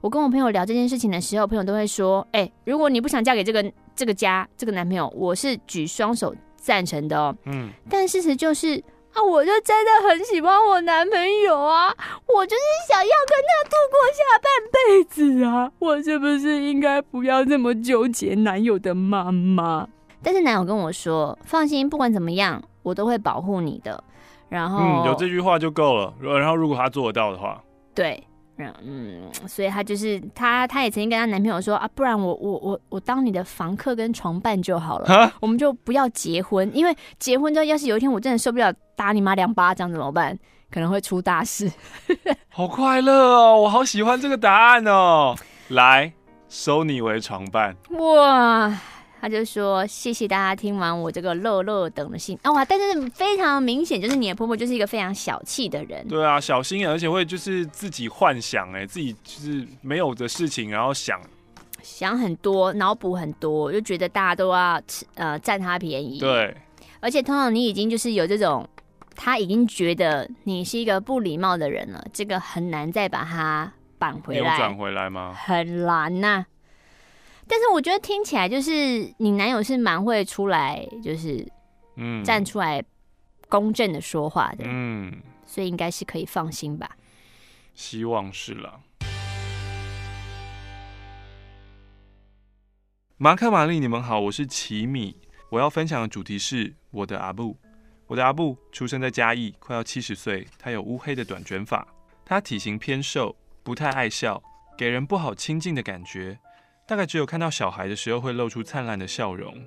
我跟我朋友聊这件事情的时候，朋友都会说：“哎，如果你不想嫁给这个这个家这个男朋友，我是举双手。”赞成的哦，嗯，但事实就是啊，我就真的很喜欢我男朋友啊，我就是想要跟他度过下半辈子啊，我是不是应该不要这么纠结男友的妈妈？但是男友跟我说，放心，不管怎么样，我都会保护你的。然后，嗯，有这句话就够了。然后，如果他做得到的话，对。嗯，所以他就是她，她也曾经跟她男朋友说啊，不然我我我我当你的房客跟床伴就好了，我们就不要结婚，因为结婚之后，要是有一天我真的受不了打你妈两巴掌怎么办？可能会出大事。好快乐哦，我好喜欢这个答案哦，来收你为床伴。哇。他就说：“谢谢大家听完我这个乐乐等的信啊！哇，但是非常明显，就是你的婆婆就是一个非常小气的人。对啊，小心眼，而且会就是自己幻想，哎，自己就是没有的事情，然后想想很多，脑补很多，就觉得大家都要吃呃占他便宜。对，而且通常你已经就是有这种，他已经觉得你是一个不礼貌的人了，这个很难再把他扳回来，扭转回来吗？很难呐、啊。”但是我觉得听起来就是你男友是蛮会出来，就是嗯站出来公正的说话的，嗯，所以应该是可以放心吧。希望是了。马克、玛丽，你们好，我是奇米。我要分享的主题是我的阿布。我的阿布出生在嘉义，快要七十岁。他有乌黑的短卷发，他体型偏瘦，不太爱笑，给人不好亲近的感觉。大概只有看到小孩的时候会露出灿烂的笑容。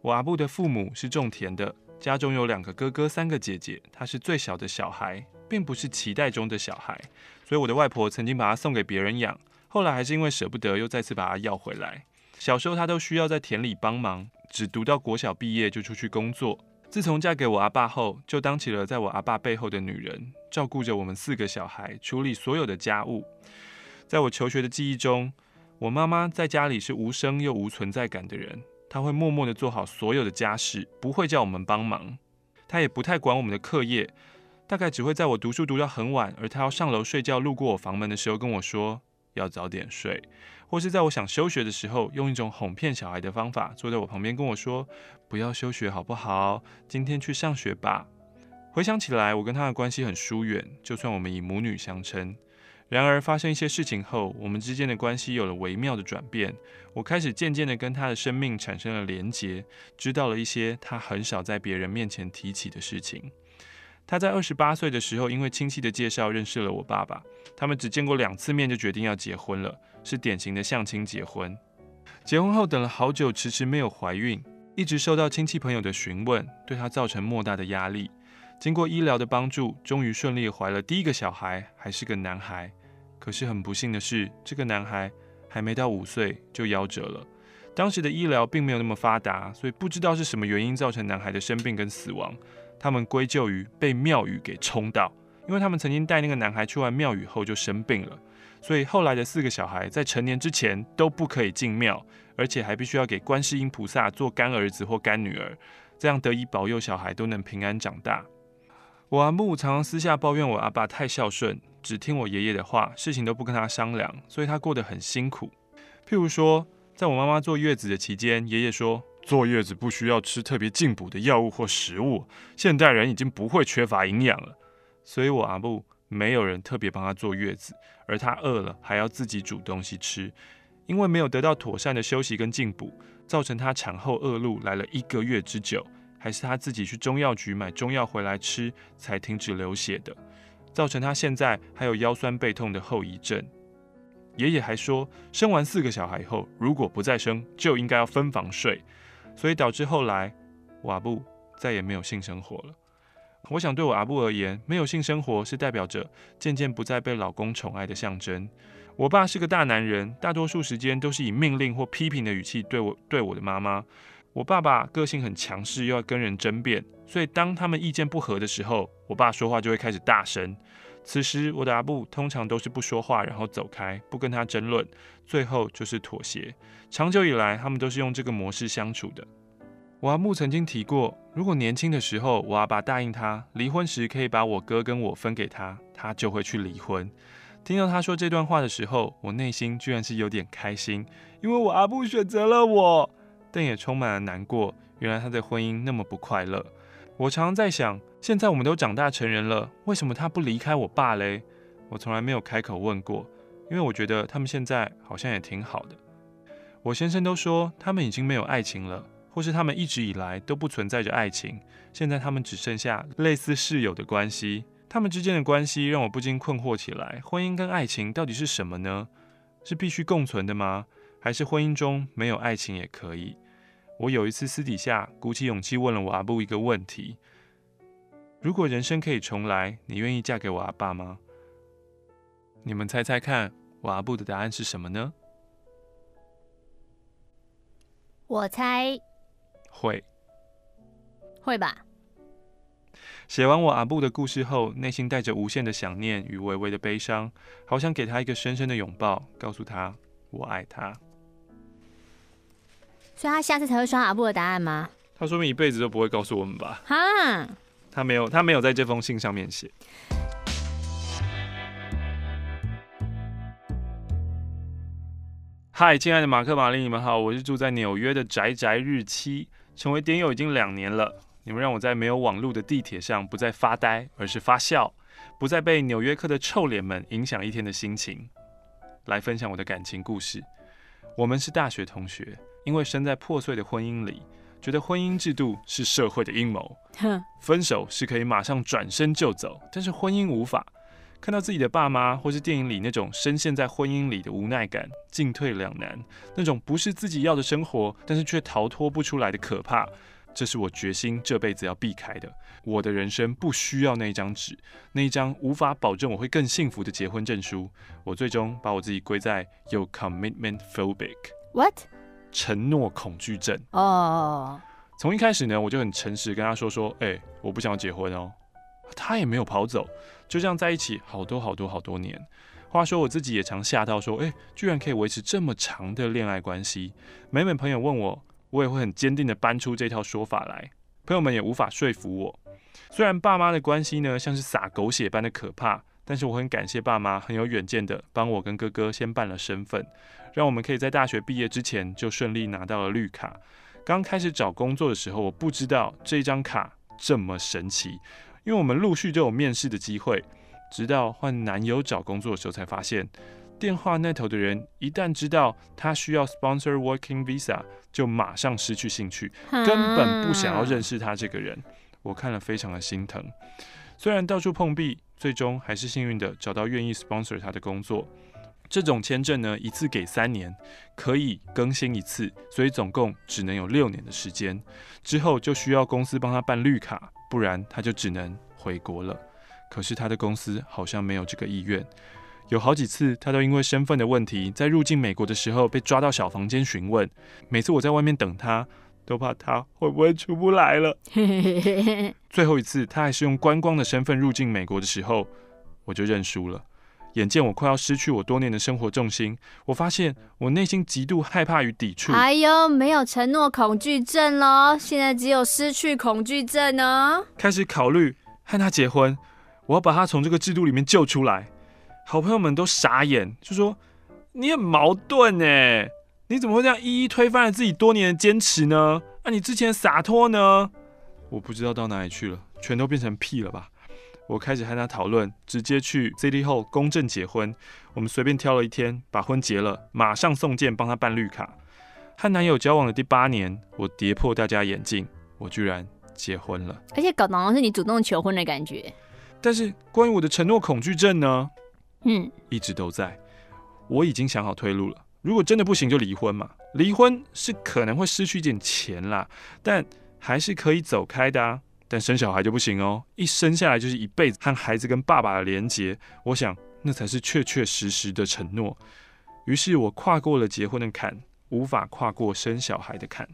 我阿布的父母是种田的，家中有两个哥哥，三个姐姐，他是最小的小孩，并不是脐带中的小孩，所以我的外婆曾经把他送给别人养，后来还是因为舍不得，又再次把他要回来。小时候他都需要在田里帮忙，只读到国小毕业就出去工作。自从嫁给我阿爸后，就当起了在我阿爸背后的女人，照顾着我们四个小孩，处理所有的家务。在我求学的记忆中，我妈妈在家里是无声又无存在感的人，她会默默地做好所有的家事，不会叫我们帮忙。她也不太管我们的课业，大概只会在我读书读到很晚，而她要上楼睡觉，路过我房门的时候跟我说要早点睡，或是在我想休学的时候，用一种哄骗小孩的方法，坐在我旁边跟我说不要休学好不好？今天去上学吧。回想起来，我跟她的关系很疏远，就算我们以母女相称。然而，发生一些事情后，我们之间的关系有了微妙的转变。我开始渐渐地跟他的生命产生了连结，知道了一些他很少在别人面前提起的事情。他在二十八岁的时候，因为亲戚的介绍认识了我爸爸。他们只见过两次面就决定要结婚了，是典型的相亲结婚。结婚后等了好久，迟迟没有怀孕，一直受到亲戚朋友的询问，对他造成莫大的压力。经过医疗的帮助，终于顺利怀了第一个小孩，还是个男孩。可是很不幸的是，这个男孩还没到五岁就夭折了。当时的医疗并没有那么发达，所以不知道是什么原因造成男孩的生病跟死亡。他们归咎于被庙宇给冲到，因为他们曾经带那个男孩去完庙宇后就生病了，所以后来的四个小孩在成年之前都不可以进庙，而且还必须要给观世音菩萨做干儿子或干女儿，这样得以保佑小孩都能平安长大。我阿木常常私下抱怨我阿爸太孝顺。只听我爷爷的话，事情都不跟他商量，所以他过得很辛苦。譬如说，在我妈妈坐月子的期间，爷爷说坐月子不需要吃特别进补的药物或食物，现代人已经不会缺乏营养了。所以我阿布没有人特别帮他坐月子，而他饿了还要自己煮东西吃，因为没有得到妥善的休息跟进补，造成他产后恶露来了一个月之久，还是他自己去中药局买中药回来吃才停止流血的。造成他现在还有腰酸背痛的后遗症。爷爷还说，生完四个小孩后，如果不再生，就应该要分房睡，所以导致后来我阿布再也没有性生活了。我想对我阿布而言，没有性生活是代表着渐渐不再被老公宠爱的象征。我爸是个大男人，大多数时间都是以命令或批评的语气对我对我的妈妈。我爸爸个性很强势，又要跟人争辩，所以当他们意见不合的时候，我爸说话就会开始大声。此时我的阿布通常都是不说话，然后走开，不跟他争论，最后就是妥协。长久以来，他们都是用这个模式相处的。我阿木曾经提过，如果年轻的时候我阿爸答应他离婚时可以把我哥跟我分给他，他就会去离婚。听到他说这段话的时候，我内心居然是有点开心，因为我阿布选择了我。但也充满了难过。原来他的婚姻那么不快乐。我常常在想，现在我们都长大成人了，为什么他不离开我爸嘞？我从来没有开口问过，因为我觉得他们现在好像也挺好的。我先生都说他们已经没有爱情了，或是他们一直以来都不存在着爱情，现在他们只剩下类似室友的关系。他们之间的关系让我不禁困惑起来：婚姻跟爱情到底是什么呢？是必须共存的吗？还是婚姻中没有爱情也可以？我有一次私底下鼓起勇气问了我阿布一个问题：如果人生可以重来，你愿意嫁给我阿爸吗？你们猜猜看，我阿布的答案是什么呢？我猜会，会吧。写完我阿布的故事后，内心带着无限的想念与微微的悲伤，好想给他一个深深的拥抱，告诉他我爱他。所以他下次才会刷阿布的答案吗？他说明一辈子都不会告诉我们吧？哈，他没有，他没有在这封信上面写。嗨，亲爱的马克、玛丽，你们好，我是住在纽约的宅宅日期，成为点友已经两年了。你们让我在没有网络的地铁上不再发呆，而是发笑，不再被纽约客的臭脸们影响一天的心情。来分享我的感情故事。我们是大学同学。因为身在破碎的婚姻里，觉得婚姻制度是社会的阴谋。分手是可以马上转身就走，但是婚姻无法。看到自己的爸妈，或是电影里那种深陷在婚姻里的无奈感、进退两难，那种不是自己要的生活，但是却逃脱不出来的可怕，这是我决心这辈子要避开的。我的人生不需要那一张纸，那一张无法保证我会更幸福的结婚证书。我最终把我自己归在有 commitment phobic。What？承诺恐惧症哦，从、oh. 一开始呢，我就很诚实跟他说说，哎、欸，我不想要结婚哦。他也没有跑走，就这样在一起好多好多好多年。话说我自己也常吓到说，哎、欸，居然可以维持这么长的恋爱关系。每每朋友问我，我也会很坚定的搬出这套说法来，朋友们也无法说服我。虽然爸妈的关系呢，像是撒狗血般的可怕。但是我很感谢爸妈很有远见的帮我跟哥哥先办了身份，让我们可以在大学毕业之前就顺利拿到了绿卡。刚开始找工作的时候，我不知道这张卡这么神奇，因为我们陆续就有面试的机会。直到换男友找工作的时候，才发现电话那头的人一旦知道他需要 sponsor working visa，就马上失去兴趣，根本不想要认识他这个人。我看了非常的心疼，虽然到处碰壁。最终还是幸运的找到愿意 sponsor 他的工作。这种签证呢，一次给三年，可以更新一次，所以总共只能有六年的时间。之后就需要公司帮他办绿卡，不然他就只能回国了。可是他的公司好像没有这个意愿。有好几次，他都因为身份的问题，在入境美国的时候被抓到小房间询问。每次我在外面等他，都怕他会不会出不来了。最后一次，他还是用观光的身份入境美国的时候，我就认输了。眼见我快要失去我多年的生活重心，我发现我内心极度害怕与抵触。哎呦，没有承诺恐惧症咯，现在只有失去恐惧症哦。开始考虑和他结婚，我要把他从这个制度里面救出来。好朋友们都傻眼，就说你很矛盾哎，你怎么会这样一一推翻了自己多年的坚持呢？啊，你之前的洒脱呢？我不知道到哪里去了，全都变成屁了吧？我开始和他讨论，直接去 City Hall 公证结婚。我们随便挑了一天，把婚结了，马上送件帮他办绿卡。和男友交往的第八年，我跌破大家眼镜，我居然结婚了。而且搞得好像是你主动求婚的感觉。但是关于我的承诺恐惧症呢？嗯，一直都在。我已经想好退路了。如果真的不行，就离婚嘛。离婚是可能会失去一点钱啦，但还是可以走开的啊。但生小孩就不行哦，一生下来就是一辈子和孩子跟爸爸的连结，我想那才是确确实实的承诺。于是我跨过了结婚的坎，无法跨过生小孩的坎。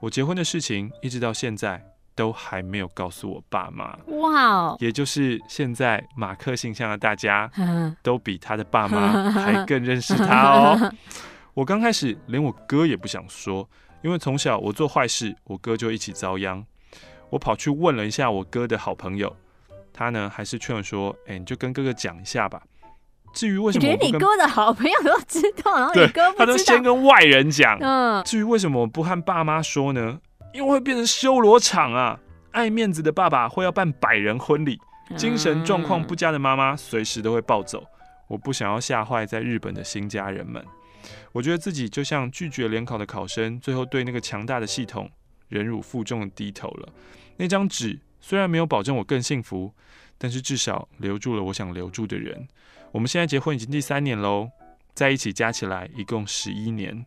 我结婚的事情一直到现在都还没有告诉我爸妈。哇哦！也就是现在马克信箱的大家 都比他的爸妈还更认识他哦。我刚开始连我哥也不想说，因为从小我做坏事，我哥就一起遭殃。我跑去问了一下我哥的好朋友，他呢还是劝我说：“哎、欸，你就跟哥哥讲一下吧。”至于为什么我连你哥的好朋友都知道，然后你哥不知道，他都先跟外人讲。嗯，至于为什么我不和爸妈说呢？因为会变成修罗场啊！爱面子的爸爸会要办百人婚礼，精神状况不佳的妈妈随时都会暴走。我不想要吓坏在日本的新家人们。我觉得自己就像拒绝联考的考生，最后对那个强大的系统忍辱负重的低头了。那张纸虽然没有保证我更幸福，但是至少留住了我想留住的人。我们现在结婚已经第三年喽，在一起加起来一共十一年。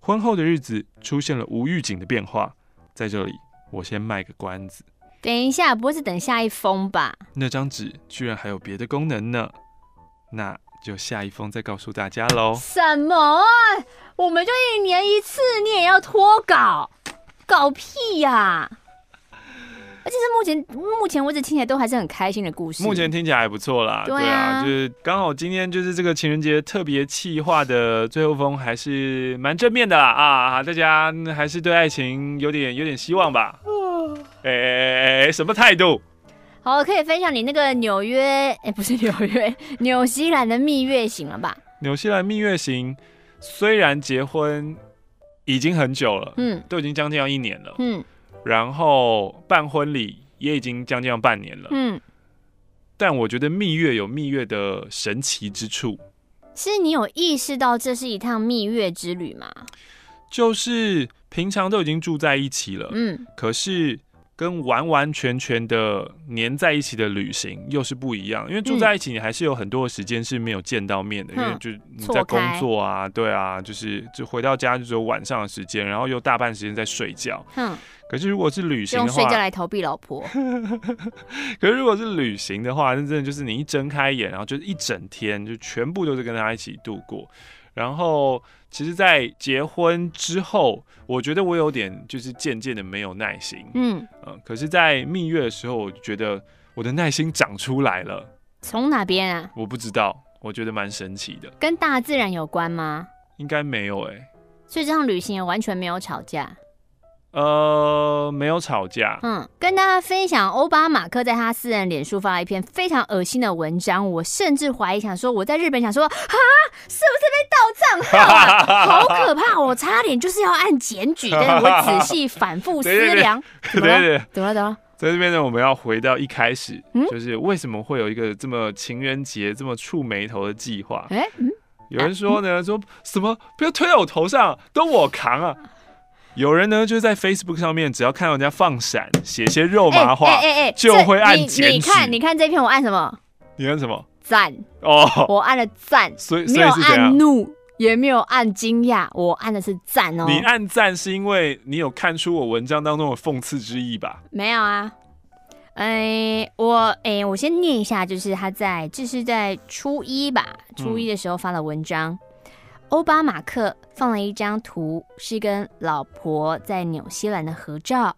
婚后的日子出现了无预警的变化，在这里我先卖个关子。等一下，不会是等下一封吧？那张纸居然还有别的功能呢，那就下一封再告诉大家喽。什么？我们就一年一次，你也要脱稿？搞屁呀、啊！而且是目前目前为止听起来都还是很开心的故事。目前听起来还不错啦，对啊，对啊，就是刚好今天就是这个情人节特别企划的最后封，还是蛮正面的啦啊！大家还是对爱情有点有点希望吧？哎哎哎，什么态度？好，可以分享你那个纽约，哎、欸，不是纽约，纽西兰的蜜月行了吧？纽西兰蜜月行虽然结婚已经很久了，嗯，都已经将近要一年了，嗯。然后办婚礼也已经将近要半年了，嗯，但我觉得蜜月有蜜月的神奇之处，是你有意识到这是一趟蜜月之旅吗？就是平常都已经住在一起了，嗯，可是。跟完完全全的黏在一起的旅行又是不一样，因为住在一起，你还是有很多的时间是没有见到面的，嗯、因为就你在工作啊，对啊，就是就回到家就只有晚上的时间，然后又大半时间在睡觉。嗯，可是如果是旅行的话，用睡觉来逃避老婆。可是如果是旅行的话，那真的就是你一睁开眼，然后就是一整天就全部都是跟他一起度过，然后。其实，在结婚之后，我觉得我有点就是渐渐的没有耐心。嗯，呃，可是，在蜜月的时候，我觉得我的耐心长出来了。从哪边啊？我不知道，我觉得蛮神奇的。跟大自然有关吗？应该没有哎、欸。所以这趟旅行也完全没有吵架。呃，没有吵架。嗯，跟大家分享，欧巴马克在他私人脸书发了一篇非常恶心的文章。我甚至怀疑，想说我在日本想说，啊，是不是被盗账号啊？好可怕！我差点就是要按检举，但是我仔细反复 思量，对对对，怎么了？怎么了？在这边呢，我们要回到一开始，嗯，就是为什么会有一个这么情人节这么触眉头的计划？哎，嗯，有人说呢，说什么不要推到我头上，都我扛啊。有人呢，就是在 Facebook 上面，只要看到人家放闪，写些肉麻话，哎哎哎，就会按检举。你看，你看这篇，我按什么？你按什么？赞哦，我按了赞，所以没有按怒，也没有按惊讶，我按的是赞哦。你按赞是因为你有看出我文章当中的讽刺之意吧？没有啊。哎，我哎，我先念一下，就是他在这是在初一吧，初一的时候发了文章。欧、嗯、巴马克放了一张图，是跟老婆在纽西兰的合照。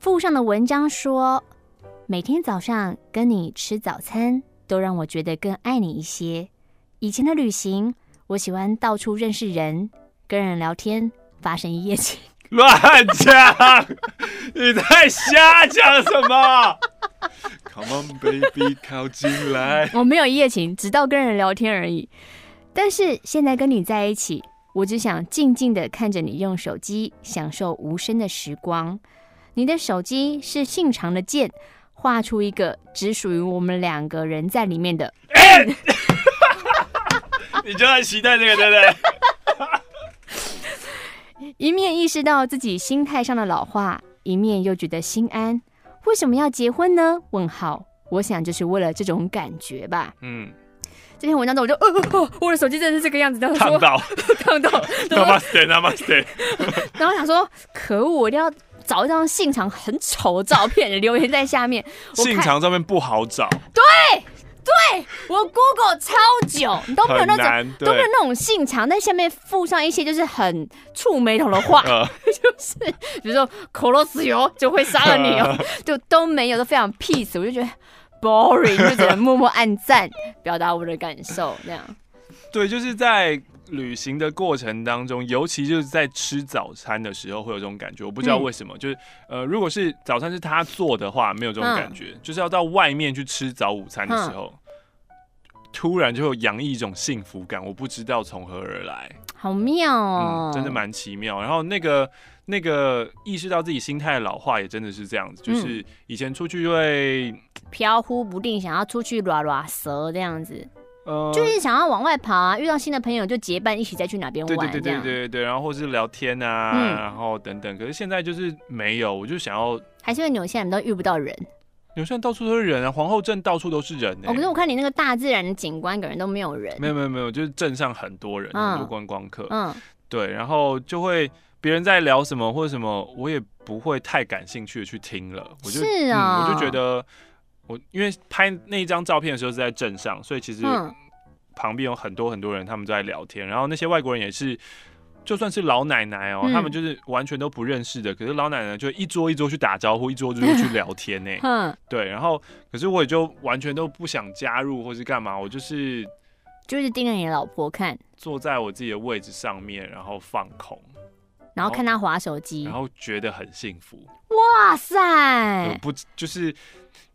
附上的文章说：“每天早上跟你吃早餐，都让我觉得更爱你一些。以前的旅行，我喜欢到处认识人，跟人聊天，发生一夜情。”乱讲！你在瞎讲什么？Come on, baby，靠近来。我没有一夜情，直到跟人聊天而已。但是现在跟你在一起，我只想静静的看着你用手机，享受无声的时光。你的手机是信长的剑，画出一个只属于我们两个人在里面的。欸、你就在期待这个，对不对？一面意识到自己心态上的老化，一面又觉得心安。为什么要结婚呢？问号。我想就是为了这种感觉吧。嗯。这篇文章中，我就，呃、哦，我的手机真的是这个样子。烫到，烫到。Namaste，Namaste。然后想说，可恶，我一定要找一张信长很丑的照片留言在下面。信长照片不好找。对。对，我 Google 超久，你都没有那种都没有那种信长，在下面附上一些就是很触眉头的话，呃、就是比如说口罗斯油就会杀了你哦，就都没有，都非常 peace，我就觉得 boring，就只能默默按赞，表达我的感受那样。对，就是在旅行的过程当中，尤其就是在吃早餐的时候会有这种感觉，我不知道为什么，嗯、就是呃，如果是早餐是他做的话，没有这种感觉，嗯、就是要到外面去吃早午餐的时候。嗯突然就会洋溢一种幸福感，我不知道从何而来，好妙哦，嗯、真的蛮奇妙。然后那个那个意识到自己心态的老化也真的是这样子，就是以前出去就会飘忽不定，想要出去拉拉蛇这样子，呃，就是想要往外跑啊，遇到新的朋友就结伴一起再去哪边玩，对对对对对对，然后或是聊天啊，嗯、然后等等。可是现在就是没有，我就想要，还是因为纽西兰都遇不到人。有些人到处都是人啊，皇后镇到处都是人呢、欸。哦，可是我看你那个大自然的景观，感觉都没有人。没有没有没有，就是镇上很多人，嗯、很多观光客。嗯，对，然后就会别人在聊什么或者什么，我也不会太感兴趣的去听了。我就，是啊、我就觉得我因为拍那一张照片的时候是在镇上，所以其实旁边有很多很多人，他们都在聊天，然后那些外国人也是。就算是老奶奶哦、喔，嗯、他们就是完全都不认识的，可是老奶奶就一桌一桌去打招呼，一桌一桌去聊天呢、欸。嗯，对，然后可是我也就完全都不想加入或是干嘛，我就是就是盯着你的老婆看，坐在我自己的位置上面，然后放空，然后看他划手机，然后觉得很幸福。哇塞！不就是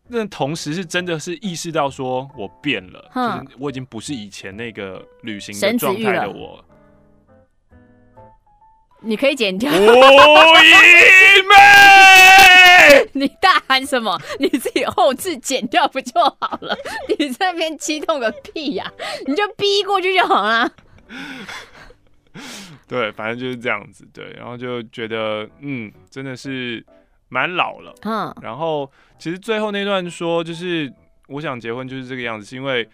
那同时是真的是意识到说我变了，嗯、就是我已经不是以前那个旅行的状态的我。你可以剪掉。吴一妹，你大喊什么？你自己后置剪掉不就好了？你这边激动个屁呀、啊！你就逼过去就好了。对，反正就是这样子。对，然后就觉得，嗯，真的是蛮老了。嗯。然后其实最后那段说，就是我想结婚，就是这个样子，是因为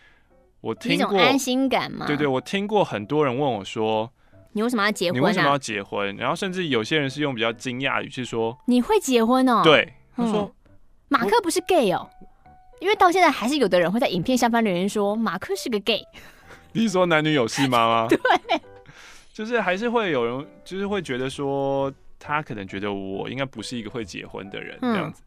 我听过安心感嘛。对对，我听过很多人问我说。你为什么要结婚？你为什么要结婚？然后甚至有些人是用比较惊讶语气说：“你会结婚哦？”对，他说：“马克不是 gay 哦。”因为到现在还是有的人会在影片下方留言说：“马克是个 gay。”你是说男女有事吗？对，就是还是会有人，就是会觉得说他可能觉得我应该不是一个会结婚的人这样子。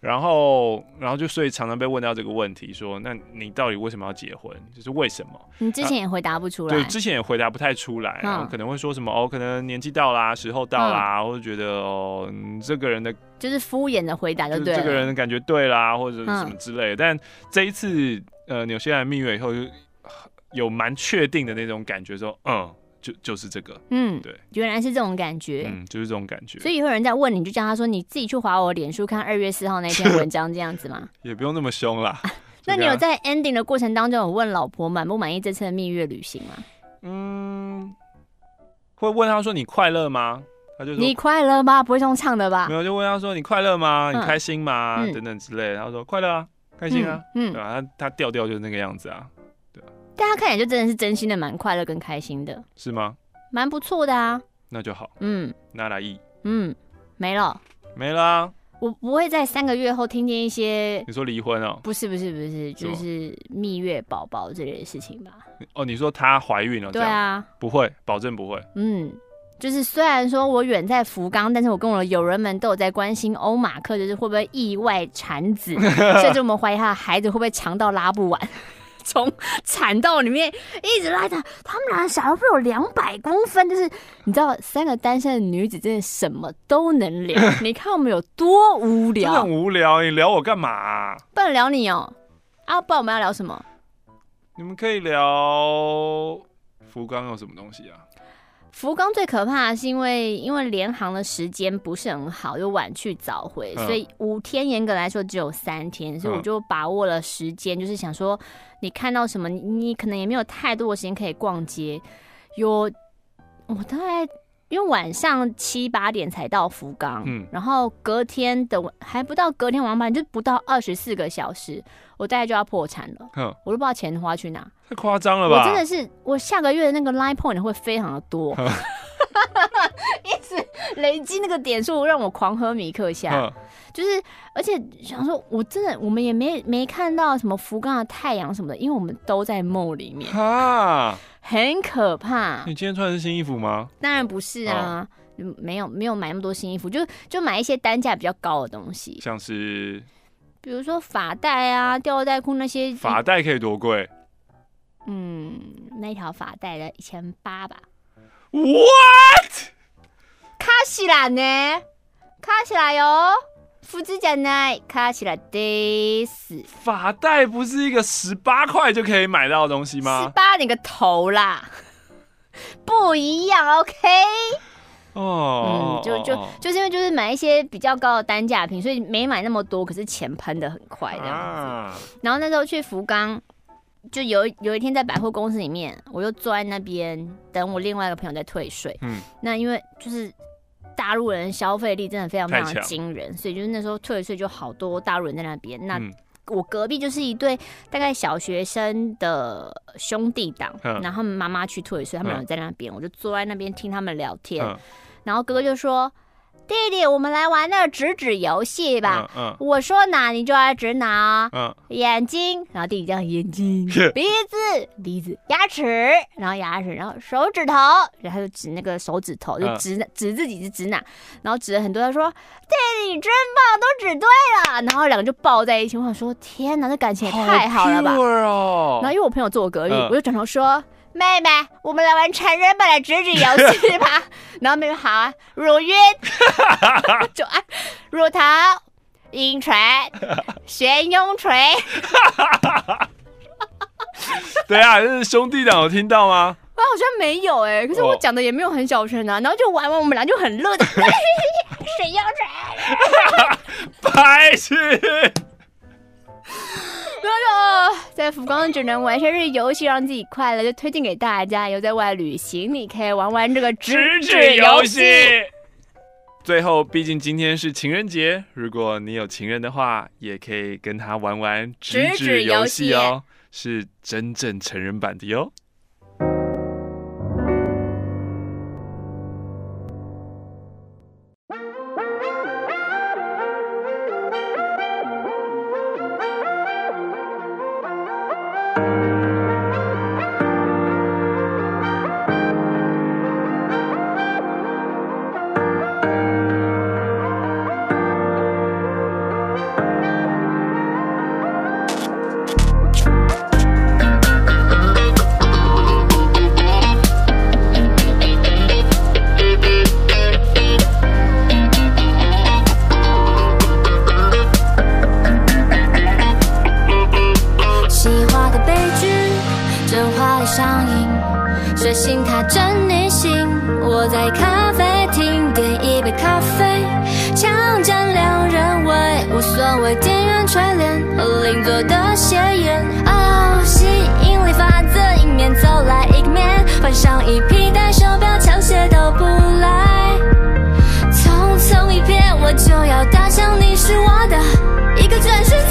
然后，然后就所以常常被问到这个问题，说：“那你到底为什么要结婚？就是为什么？”你之前也回答不出来，对，之前也回答不太出来，然后可能会说什么：“哦，可能年纪到啦，时候到啦，嗯、或者觉得哦，这个人的就是敷衍的回答，就对，这个人的感觉对啦，或者什么之类的。嗯”但这一次，呃，纽西兰蜜月以后，就有蛮确定的那种感觉，说：“嗯。”就就是这个，嗯，对，原来是这种感觉，嗯，就是这种感觉。所以有人在问你，就叫他说你自己去划我脸书看二月四号那篇文章这样子吗？也不用那么凶啦。那你有在 ending 的过程当中有问老婆满不满意这次的蜜月旅行吗？嗯，会问他说你快乐吗？他就说你快乐吗？不会用唱的吧？没有，就问他说你快乐吗？你开心吗？嗯、等等之类的。他说快乐啊，开心啊，嗯，嗯对吧？他他调调就是那个样子啊。大家看起来就真的是真心的，蛮快乐跟开心的，是吗？蛮不错的啊，那就好。嗯，那来意。嗯，没了，没了。我不会在三个月后听见一些。你说离婚哦？不是不是不是，就是蜜月宝宝这类的事情吧？哦，你说她怀孕了？对啊，不会，保证不会。嗯，就是虽然说我远在福冈，但是我跟我的友人们都有在关心欧马克，就是会不会意外产子，甚至我们怀疑他的孩子会不会强到拉不完。从产道里面一直拉着，他们俩小孩会有两百公分，就是你知道，三个单身的女子真的什么都能聊。你看我们有多无聊，很无聊。你聊我干嘛啊？不能聊你哦。啊，不然我们要聊什么？你们可以聊福冈有什么东西啊？福冈最可怕的是因为因为联航的时间不是很好，又晚去早回，嗯、所以五天严格来说只有三天，所以我就把握了时间，嗯、就是想说你看到什么，你可能也没有太多的时间可以逛街。有我大概因为晚上七八点才到福冈，嗯，然后隔天的还不到隔天晚上八点，就不到二十四个小时，我大概就要破产了，嗯，我都不知道钱花去哪。太夸张了吧！我真的是，我下个月的那个 Line Point 会非常的多，一直累积那个点数，让我狂喝米克夏。就是，而且想说，我真的，我们也没没看到什么福冈的太阳什么的，因为我们都在 mall 里面，哈很可怕。你今天穿的是新衣服吗？当然不是啊，哦、没有没有买那么多新衣服，就就买一些单价比较高的东西，像是，比如说发带啊、吊带裤那些。发带可以多贵？嗯，那条发带的一千八吧。What？卡西兰呢？卡起来哟！福子讲呢，卡起来得死。发带不是一个十八块就可以买到的东西吗？十八你个头啦！不一样，OK？哦，嗯，就就就是因为就是买一些比较高的单价品，所以没买那么多，可是钱喷的很快这样子。啊，然后那时候去福冈。就有有一天在百货公司里面，我就坐在那边等我另外一个朋友在退税。嗯，那因为就是大陆人消费力真的非常非常惊人，所以就是那时候退税就好多大陆人在那边。那我隔壁就是一对大概小学生的兄弟档，嗯、然后他们妈妈去退税，他们两个在那边，嗯、我就坐在那边听他们聊天。嗯、然后哥哥就说。弟弟，我们来玩那个指指游戏吧。嗯嗯、我说哪，你就要指哪。嗯、眼睛，然后弟弟这样眼睛，鼻子，鼻子，牙齿，然后牙齿，然后手指头，然后就指那个手指头，就指、嗯、指自己是指哪，然后指了很多。他说：“弟弟，你真棒，都指对了。”然后两个就抱在一起。我想说：“天哪，这感情也太好了吧！”然后因为我朋友坐我隔壁，嗯、我就转头说。妹妹，我们来玩成人版的指指游戏吧。然后妹妹好啊，乳晕，就按乳头、阴唇、悬雍垂。对啊，这是兄弟俩有听到吗？我好像没有哎、欸，可是我讲的也没有很小声啊。然后就玩完，我们俩就很乐的，悬雍垂，白痴。在福冈只能玩些日游戏让自己快乐，就推荐给大家。有在外旅行，你可以玩玩这个指指游戏。最后，毕竟今天是情人节，如果你有情人的话，也可以跟他玩玩指指游戏哦，是真正成人版的哟。上瘾，睡醒他真你心。我在咖啡厅点一杯咖啡，强占两人位，无所谓店员垂帘和邻座的斜眼。哦，吸引力法则，迎面走来一面，换上一批带手表，球鞋都不来，匆匆一瞥，我就要打响，你是我的一个转身。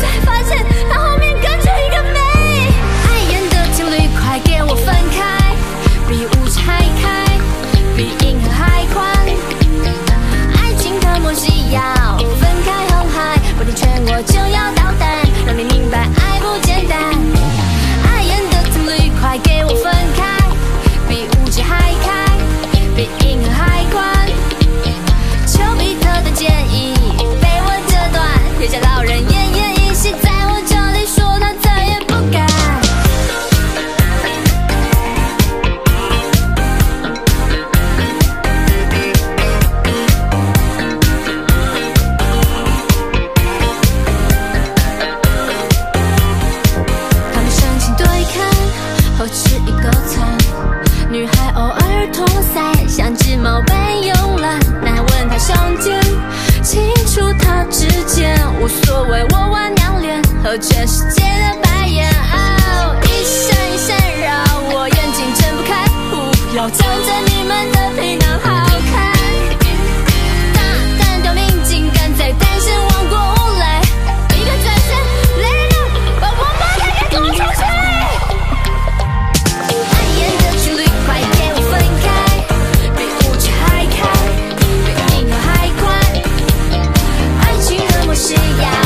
需要。